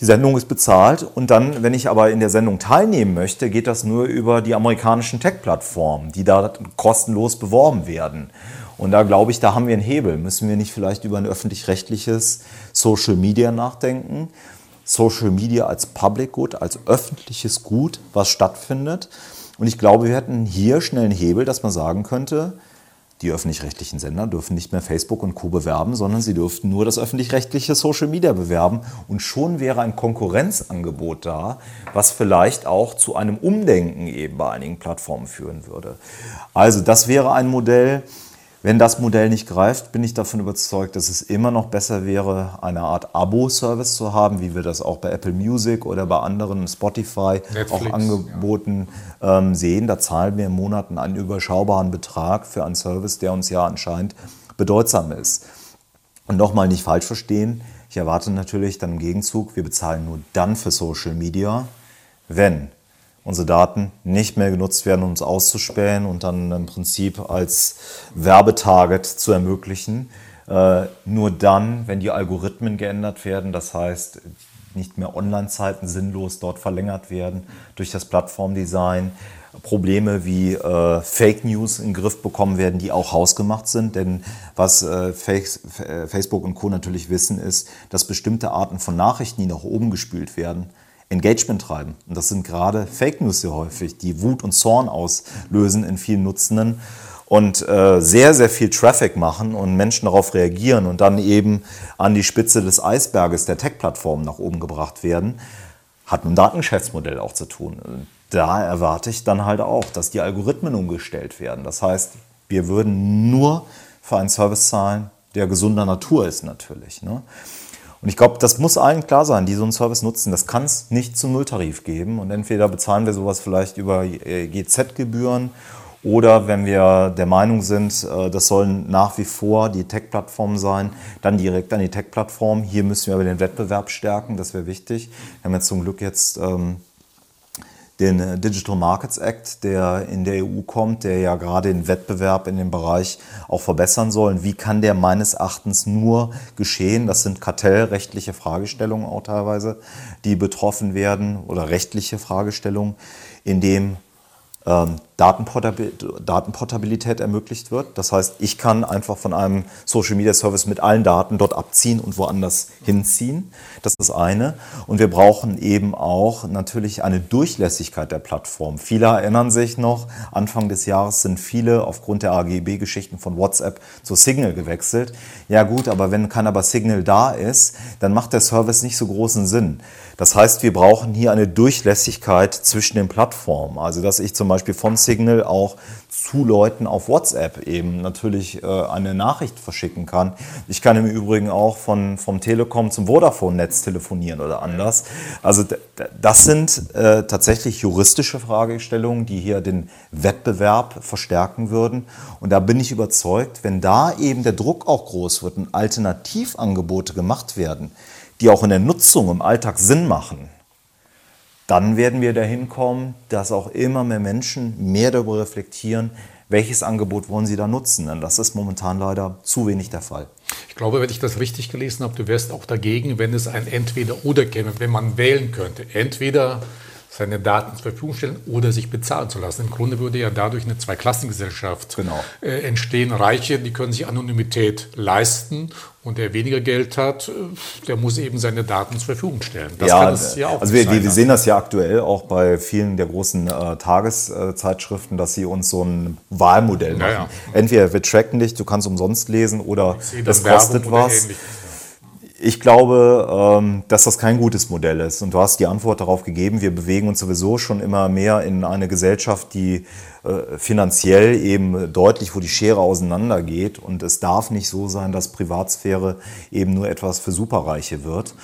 Die Sendung ist bezahlt und dann, wenn ich aber in der Sendung teilnehmen möchte, geht das nur über die amerikanischen Tech-Plattformen, die da kostenlos beworben werden. Und da glaube ich, da haben wir einen Hebel. Müssen wir nicht vielleicht über ein öffentlich-rechtliches Social Media nachdenken? Social Media als Public Good, als öffentliches Gut, was stattfindet. Und ich glaube, wir hätten hier schnell einen Hebel, dass man sagen könnte, die öffentlich-rechtlichen Sender dürfen nicht mehr Facebook und Co. bewerben, sondern sie dürften nur das öffentlich-rechtliche Social Media bewerben. Und schon wäre ein Konkurrenzangebot da, was vielleicht auch zu einem Umdenken eben bei einigen Plattformen führen würde. Also das wäre ein Modell, wenn das Modell nicht greift, bin ich davon überzeugt, dass es immer noch besser wäre, eine Art Abo-Service zu haben, wie wir das auch bei Apple Music oder bei anderen Spotify Netflix, auch angeboten ja. ähm, sehen. Da zahlen wir im Monat einen überschaubaren Betrag für einen Service, der uns ja anscheinend bedeutsam ist. Und nochmal nicht falsch verstehen, ich erwarte natürlich dann im Gegenzug, wir bezahlen nur dann für Social Media, wenn unsere Daten nicht mehr genutzt werden, um uns auszuspähen und dann im Prinzip als Werbetarget zu ermöglichen. Äh, nur dann, wenn die Algorithmen geändert werden, das heißt, nicht mehr Online-Zeiten sinnlos dort verlängert werden durch das Plattformdesign, Probleme wie äh, Fake News in den Griff bekommen werden, die auch hausgemacht sind. Denn was äh, Facebook und Co. natürlich wissen, ist, dass bestimmte Arten von Nachrichten, die nach oben gespült werden, Engagement treiben. Und das sind gerade Fake News sehr häufig, die Wut und Zorn auslösen in vielen Nutzenden und äh, sehr, sehr viel Traffic machen und Menschen darauf reagieren und dann eben an die Spitze des Eisberges der Tech-Plattformen nach oben gebracht werden, hat mit dem Datengeschäftsmodell auch zu tun. Da erwarte ich dann halt auch, dass die Algorithmen umgestellt werden. Das heißt, wir würden nur für einen Service zahlen, der gesunder Natur ist natürlich. Ne? Und ich glaube, das muss allen klar sein, die so einen Service nutzen. Das kann es nicht zum Nulltarif geben. Und entweder bezahlen wir sowas vielleicht über äh, GZ-Gebühren oder wenn wir der Meinung sind, äh, das sollen nach wie vor die Tech-Plattformen sein, dann direkt an die Tech-Plattform. Hier müssen wir aber den Wettbewerb stärken, das wäre wichtig. Wir haben jetzt zum Glück jetzt ähm, den äh, Digital Markets Act, der in der EU kommt, der ja gerade den Wettbewerb in dem Bereich auch verbessern soll. Und wie kann der meines Erachtens nur geschehen? Das sind kartellrechtliche Fragestellungen auch teilweise, die betroffen werden oder rechtliche Fragestellungen, indem ähm, Datenportabilität ermöglicht wird. Das heißt, ich kann einfach von einem Social Media Service mit allen Daten dort abziehen und woanders hinziehen. Das ist das eine. Und wir brauchen eben auch natürlich eine Durchlässigkeit der Plattform. Viele erinnern sich noch, Anfang des Jahres sind viele aufgrund der AGB-Geschichten von WhatsApp zu Signal gewechselt. Ja gut, aber wenn keiner bei Signal da ist, dann macht der Service nicht so großen Sinn. Das heißt, wir brauchen hier eine Durchlässigkeit zwischen den Plattformen. Also, dass ich zum Beispiel von Signal auch zu Leuten auf WhatsApp eben natürlich äh, eine Nachricht verschicken kann. Ich kann im Übrigen auch von, vom Telekom zum Vodafone-Netz telefonieren oder anders. Also, das sind äh, tatsächlich juristische Fragestellungen, die hier den Wettbewerb verstärken würden. Und da bin ich überzeugt, wenn da eben der Druck auch groß wird und Alternativangebote gemacht werden, die auch in der Nutzung im Alltag Sinn machen, dann werden wir dahin kommen, dass auch immer mehr Menschen mehr darüber reflektieren, welches Angebot wollen sie da nutzen. Denn das ist momentan leider zu wenig der Fall. Ich glaube, wenn ich das richtig gelesen habe, du wärst auch dagegen, wenn es ein Entweder-Oder käme, wenn man wählen könnte. Entweder seine Daten zur Verfügung stellen oder sich bezahlen zu lassen. Im Grunde würde ja dadurch eine Zweiklassengesellschaft genau. äh, entstehen. Reiche, die können sich Anonymität leisten und der weniger Geld hat, äh, der muss eben seine Daten zur Verfügung stellen. Das ja, kann es ja auch Also wir, wir, sehen das ja aktuell auch bei vielen der großen äh, Tageszeitschriften, dass sie uns so ein Wahlmodell machen. Ja, ja. Entweder wir tracken dich, du kannst umsonst lesen oder das kostet was. Ich glaube, ähm, dass das kein gutes Modell ist. Und du hast die Antwort darauf gegeben. Wir bewegen uns sowieso schon immer mehr in eine Gesellschaft, die äh, finanziell eben deutlich, wo die Schere auseinandergeht. Und es darf nicht so sein, dass Privatsphäre eben nur etwas für Superreiche wird.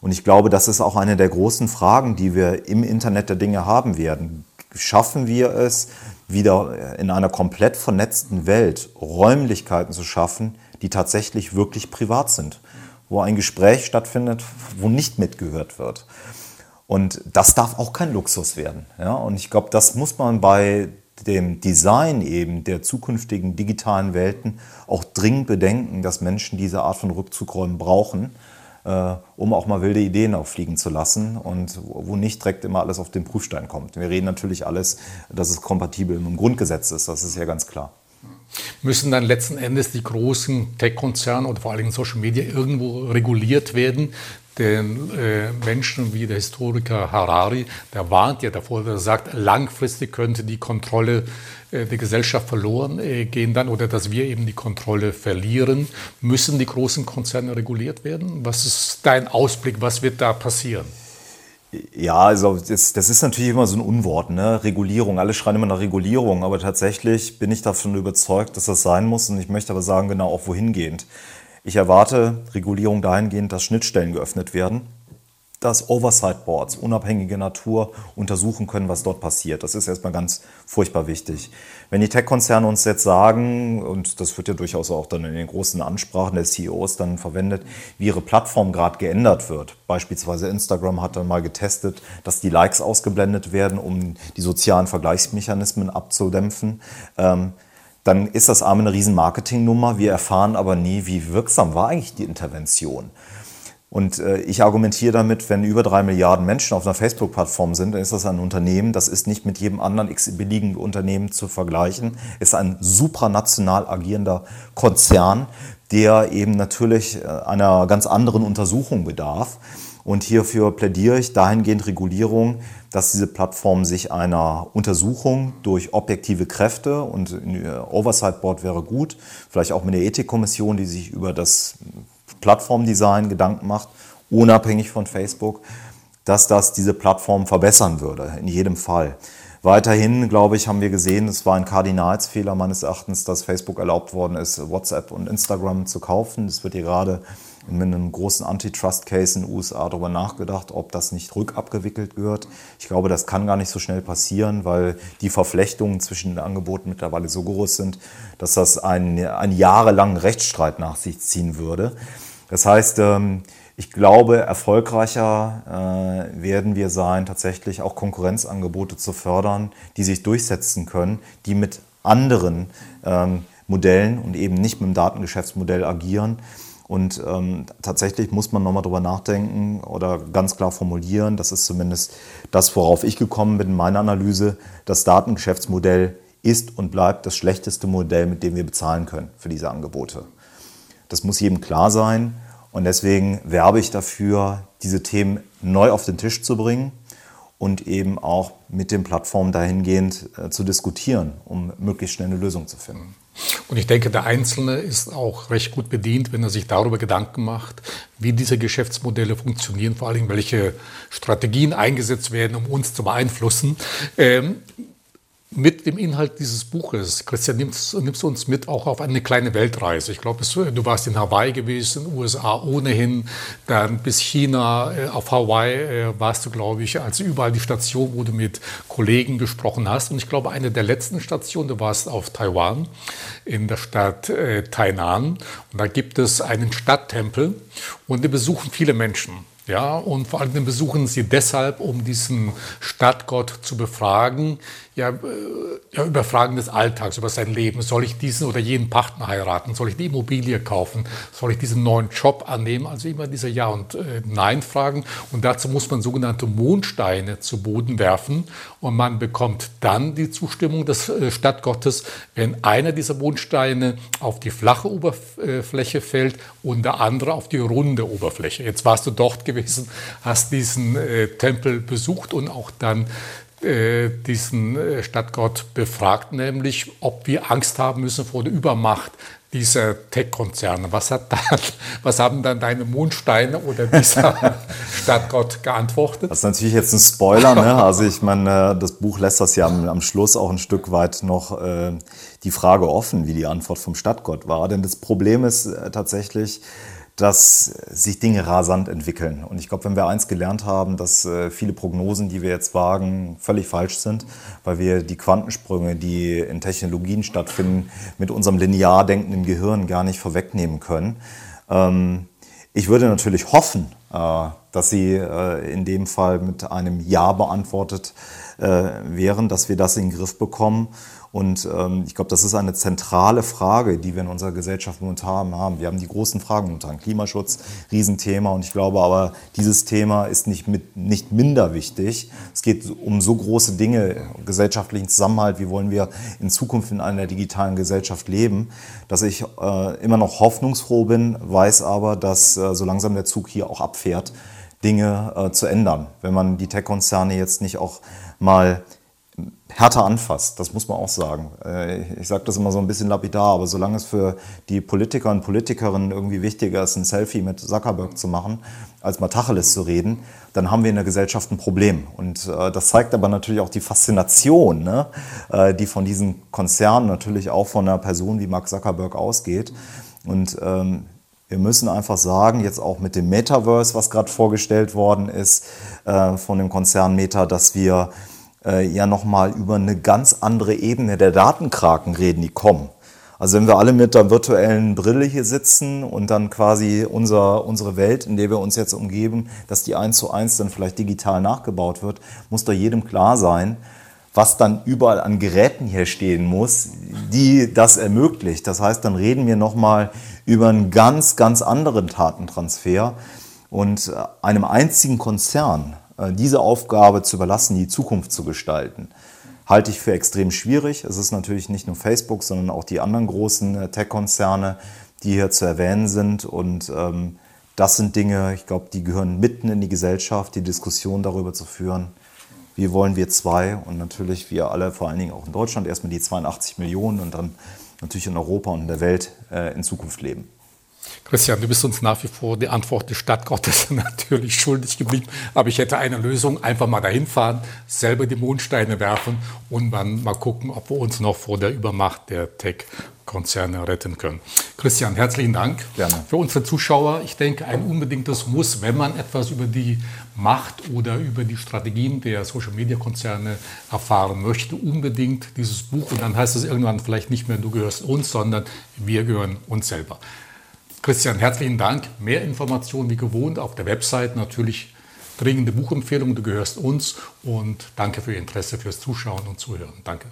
Und ich glaube, das ist auch eine der großen Fragen, die wir im Internet der Dinge haben werden. Schaffen wir es, wieder in einer komplett vernetzten Welt Räumlichkeiten zu schaffen, die tatsächlich wirklich privat sind? Wo ein Gespräch stattfindet, wo nicht mitgehört wird. Und das darf auch kein Luxus werden. Ja? Und ich glaube, das muss man bei dem Design eben der zukünftigen digitalen Welten auch dringend bedenken, dass Menschen diese Art von Rückzugräumen brauchen, äh, um auch mal wilde Ideen auffliegen zu lassen und wo nicht direkt immer alles auf den Prüfstein kommt. Wir reden natürlich alles, dass es kompatibel mit dem Grundgesetz ist, das ist ja ganz klar müssen dann letzten Endes die großen Tech-Konzerne oder vor allem Social Media irgendwo reguliert werden. Denn äh, Menschen wie der Historiker Harari, der warnt ja davor, der sagt, langfristig könnte die Kontrolle äh, der Gesellschaft verloren äh, gehen dann oder dass wir eben die Kontrolle verlieren. Müssen die großen Konzerne reguliert werden? Was ist dein Ausblick? Was wird da passieren? Ja, also das, das, ist natürlich immer so ein Unwort, ne? Regulierung. Alle schreien immer nach Regulierung, aber tatsächlich bin ich davon überzeugt, dass das sein muss. Und ich möchte aber sagen, genau auch wohingehend. Ich erwarte Regulierung dahingehend, dass Schnittstellen geöffnet werden dass Oversight Boards, unabhängige Natur, untersuchen können, was dort passiert. Das ist erstmal ganz furchtbar wichtig. Wenn die Tech-Konzerne uns jetzt sagen, und das wird ja durchaus auch dann in den großen Ansprachen der CEOs dann verwendet, wie ihre Plattform gerade geändert wird. Beispielsweise Instagram hat dann mal getestet, dass die Likes ausgeblendet werden, um die sozialen Vergleichsmechanismen abzudämpfen. Ähm, dann ist das arme eine riesen Marketingnummer. Wir erfahren aber nie, wie wirksam war eigentlich die Intervention. Und äh, ich argumentiere damit, wenn über drei Milliarden Menschen auf einer Facebook-Plattform sind, dann ist das ein Unternehmen, das ist nicht mit jedem anderen x-beliebigen Unternehmen zu vergleichen, ist ein supranational agierender Konzern, der eben natürlich äh, einer ganz anderen Untersuchung bedarf. Und hierfür plädiere ich dahingehend Regulierung, dass diese Plattform sich einer Untersuchung durch objektive Kräfte und ein Oversight Board wäre gut, vielleicht auch mit der Ethikkommission, die sich über das Plattformdesign Gedanken macht, unabhängig von Facebook, dass das diese Plattform verbessern würde, in jedem Fall. Weiterhin, glaube ich, haben wir gesehen, es war ein Kardinalsfehler meines Erachtens, dass Facebook erlaubt worden ist, WhatsApp und Instagram zu kaufen. Es wird hier gerade in einem großen Antitrust-Case in den USA darüber nachgedacht, ob das nicht rückabgewickelt wird. Ich glaube, das kann gar nicht so schnell passieren, weil die Verflechtungen zwischen den Angeboten mittlerweile so groß sind, dass das einen, einen jahrelangen Rechtsstreit nach sich ziehen würde. Das heißt, ähm, ich glaube, erfolgreicher äh, werden wir sein, tatsächlich auch Konkurrenzangebote zu fördern, die sich durchsetzen können, die mit anderen ähm, Modellen und eben nicht mit dem Datengeschäftsmodell agieren. Und ähm, tatsächlich muss man nochmal drüber nachdenken oder ganz klar formulieren, das ist zumindest das, worauf ich gekommen bin in meiner Analyse, das Datengeschäftsmodell ist und bleibt das schlechteste Modell, mit dem wir bezahlen können für diese Angebote. Das muss jedem klar sein. Und deswegen werbe ich dafür, diese Themen neu auf den Tisch zu bringen und eben auch mit den Plattformen dahingehend äh, zu diskutieren, um möglichst schnell eine Lösung zu finden. Und ich denke, der Einzelne ist auch recht gut bedient, wenn er sich darüber Gedanken macht, wie diese Geschäftsmodelle funktionieren, vor allem welche Strategien eingesetzt werden, um uns zu beeinflussen. Ähm, mit dem Inhalt dieses Buches, Christian, nimmst, nimmst du uns mit auch auf eine kleine Weltreise. Ich glaube, du warst in Hawaii gewesen, USA ohnehin, dann bis China. Äh, auf Hawaii äh, warst du, glaube ich, als überall die Station, wo du mit Kollegen gesprochen hast. Und ich glaube, eine der letzten Stationen, du warst auf Taiwan, in der Stadt äh, Tainan. Und da gibt es einen Stadttempel und die besuchen viele Menschen. Ja, und vor allem besuchen sie deshalb, um diesen Stadtgott zu befragen, ja, äh, ja, über Fragen des Alltags, über sein Leben. Soll ich diesen oder jenen Partner heiraten? Soll ich die Immobilie kaufen? Soll ich diesen neuen Job annehmen? Also immer diese Ja- und äh, Nein-Fragen. Und dazu muss man sogenannte Mondsteine zu Boden werfen. Und man bekommt dann die Zustimmung des äh, Stadtgottes, wenn einer dieser Mondsteine auf die flache Oberfläche fällt und der andere auf die runde Oberfläche. Jetzt warst du dort gewesen, hast diesen äh, Tempel besucht und auch dann diesen äh, Stadtgott befragt, nämlich ob wir Angst haben müssen vor der Übermacht dieser Tech-Konzerne. Was, [laughs] was haben dann deine Mondsteine oder dieser [laughs] Stadtgott geantwortet? Das ist natürlich jetzt ein Spoiler. Ne? Also ich meine, das Buch lässt das ja am, am Schluss auch ein Stück weit noch äh, die Frage offen, wie die Antwort vom Stadtgott war. Denn das Problem ist äh, tatsächlich, dass sich Dinge rasant entwickeln. Und ich glaube, wenn wir eins gelernt haben, dass äh, viele Prognosen, die wir jetzt wagen, völlig falsch sind, weil wir die Quantensprünge, die in Technologien stattfinden, mit unserem linear denkenden Gehirn gar nicht vorwegnehmen können. Ähm, ich würde natürlich hoffen, äh, dass Sie äh, in dem Fall mit einem Ja beantwortet wären, dass wir das in den Griff bekommen und ähm, ich glaube, das ist eine zentrale Frage, die wir in unserer Gesellschaft momentan haben. Wir haben die großen Fragen momentan. Klimaschutz, Riesenthema. Und ich glaube aber, dieses Thema ist nicht, mit, nicht minder wichtig. Es geht um so große Dinge, gesellschaftlichen Zusammenhalt. Wie wollen wir in Zukunft in einer digitalen Gesellschaft leben? Dass ich äh, immer noch hoffnungsfroh bin, weiß aber, dass äh, so langsam der Zug hier auch abfährt, Dinge äh, zu ändern. Wenn man die Tech-Konzerne jetzt nicht auch mal härter anfasst. Das muss man auch sagen. Äh, ich sage das immer so ein bisschen lapidar, aber solange es für die Politiker und Politikerinnen irgendwie wichtiger ist, ein Selfie mit Zuckerberg zu machen, als mal Tacheles zu reden, dann haben wir in der Gesellschaft ein Problem. Und äh, das zeigt aber natürlich auch die Faszination, ne, äh, die von diesen Konzernen natürlich auch von einer Person wie Mark Zuckerberg ausgeht. Und ähm, Wir müssen einfach sagen, jetzt auch mit dem Metaverse, was gerade vorgestellt worden ist äh, von dem Konzern Meta, dass wir äh, ja nochmal über eine ganz andere Ebene der Datenkraken reden, die kommen. Also wenn wir alle mit der virtuellen Brille hier sitzen und dann quasi unser, unsere Welt, in der wir uns jetzt umgeben, dass die eins zu eins dann vielleicht digital nachgebaut wird, muss doch jedem klar sein, was dann überall an Geräten hier stehen muss, die das ermöglicht. Das heißt, dann reden wir nochmal über einen ganz, ganz anderen Tatentransfer und äh, einem einzigen Konzern diese Aufgabe zu überlassen, die Zukunft zu gestalten halte ich für extrem schwierig. Es ist natürlich nicht nur Facebook, sondern auch die anderen großen äh, Tech-Konzerne, die hier zu erwähnen sind. Und ähm, das sind Dinge, ich glaube, die gehören mitten in die Gesellschaft, die Diskussion darüber zu führen. Wie wollen wir zwei und natürlich wir alle, vor allen Dingen auch in Deutschland, erstmal die 82 Millionen und dann natürlich in Europa und in der Welt äh, in Zukunft leben. Christian, du bist uns nach wie vor die Antwort des Stadtgottes [laughs] natürlich schuldig geblieben. Aber ich hätte eine Lösung. Einfach mal dahin fahren, selber die Mondsteine werfen und dann mal gucken, ob wir uns noch vor der Übermacht der Tech-Konzerne retten können. Christian, herzlichen Dank. Gerne. Für unsere Zuschauer, ich denke, ein unbedingtes Muss, wenn man etwas über die Macht oder über die Strategien der Social-Media-Konzerne erfahren möchte, unbedingt dieses Buch. Und dann heißt es irgendwann vielleicht nicht mehr, du gehörst uns, sondern wir gehören uns selber. Christian, herzlichen Dank. Mehr Informationen wie gewohnt auf der Website. Natürlich dringende Buchempfehlung. Du gehörst uns und danke für Ihr Interesse, fürs Zuschauen und Zuhören. Danke.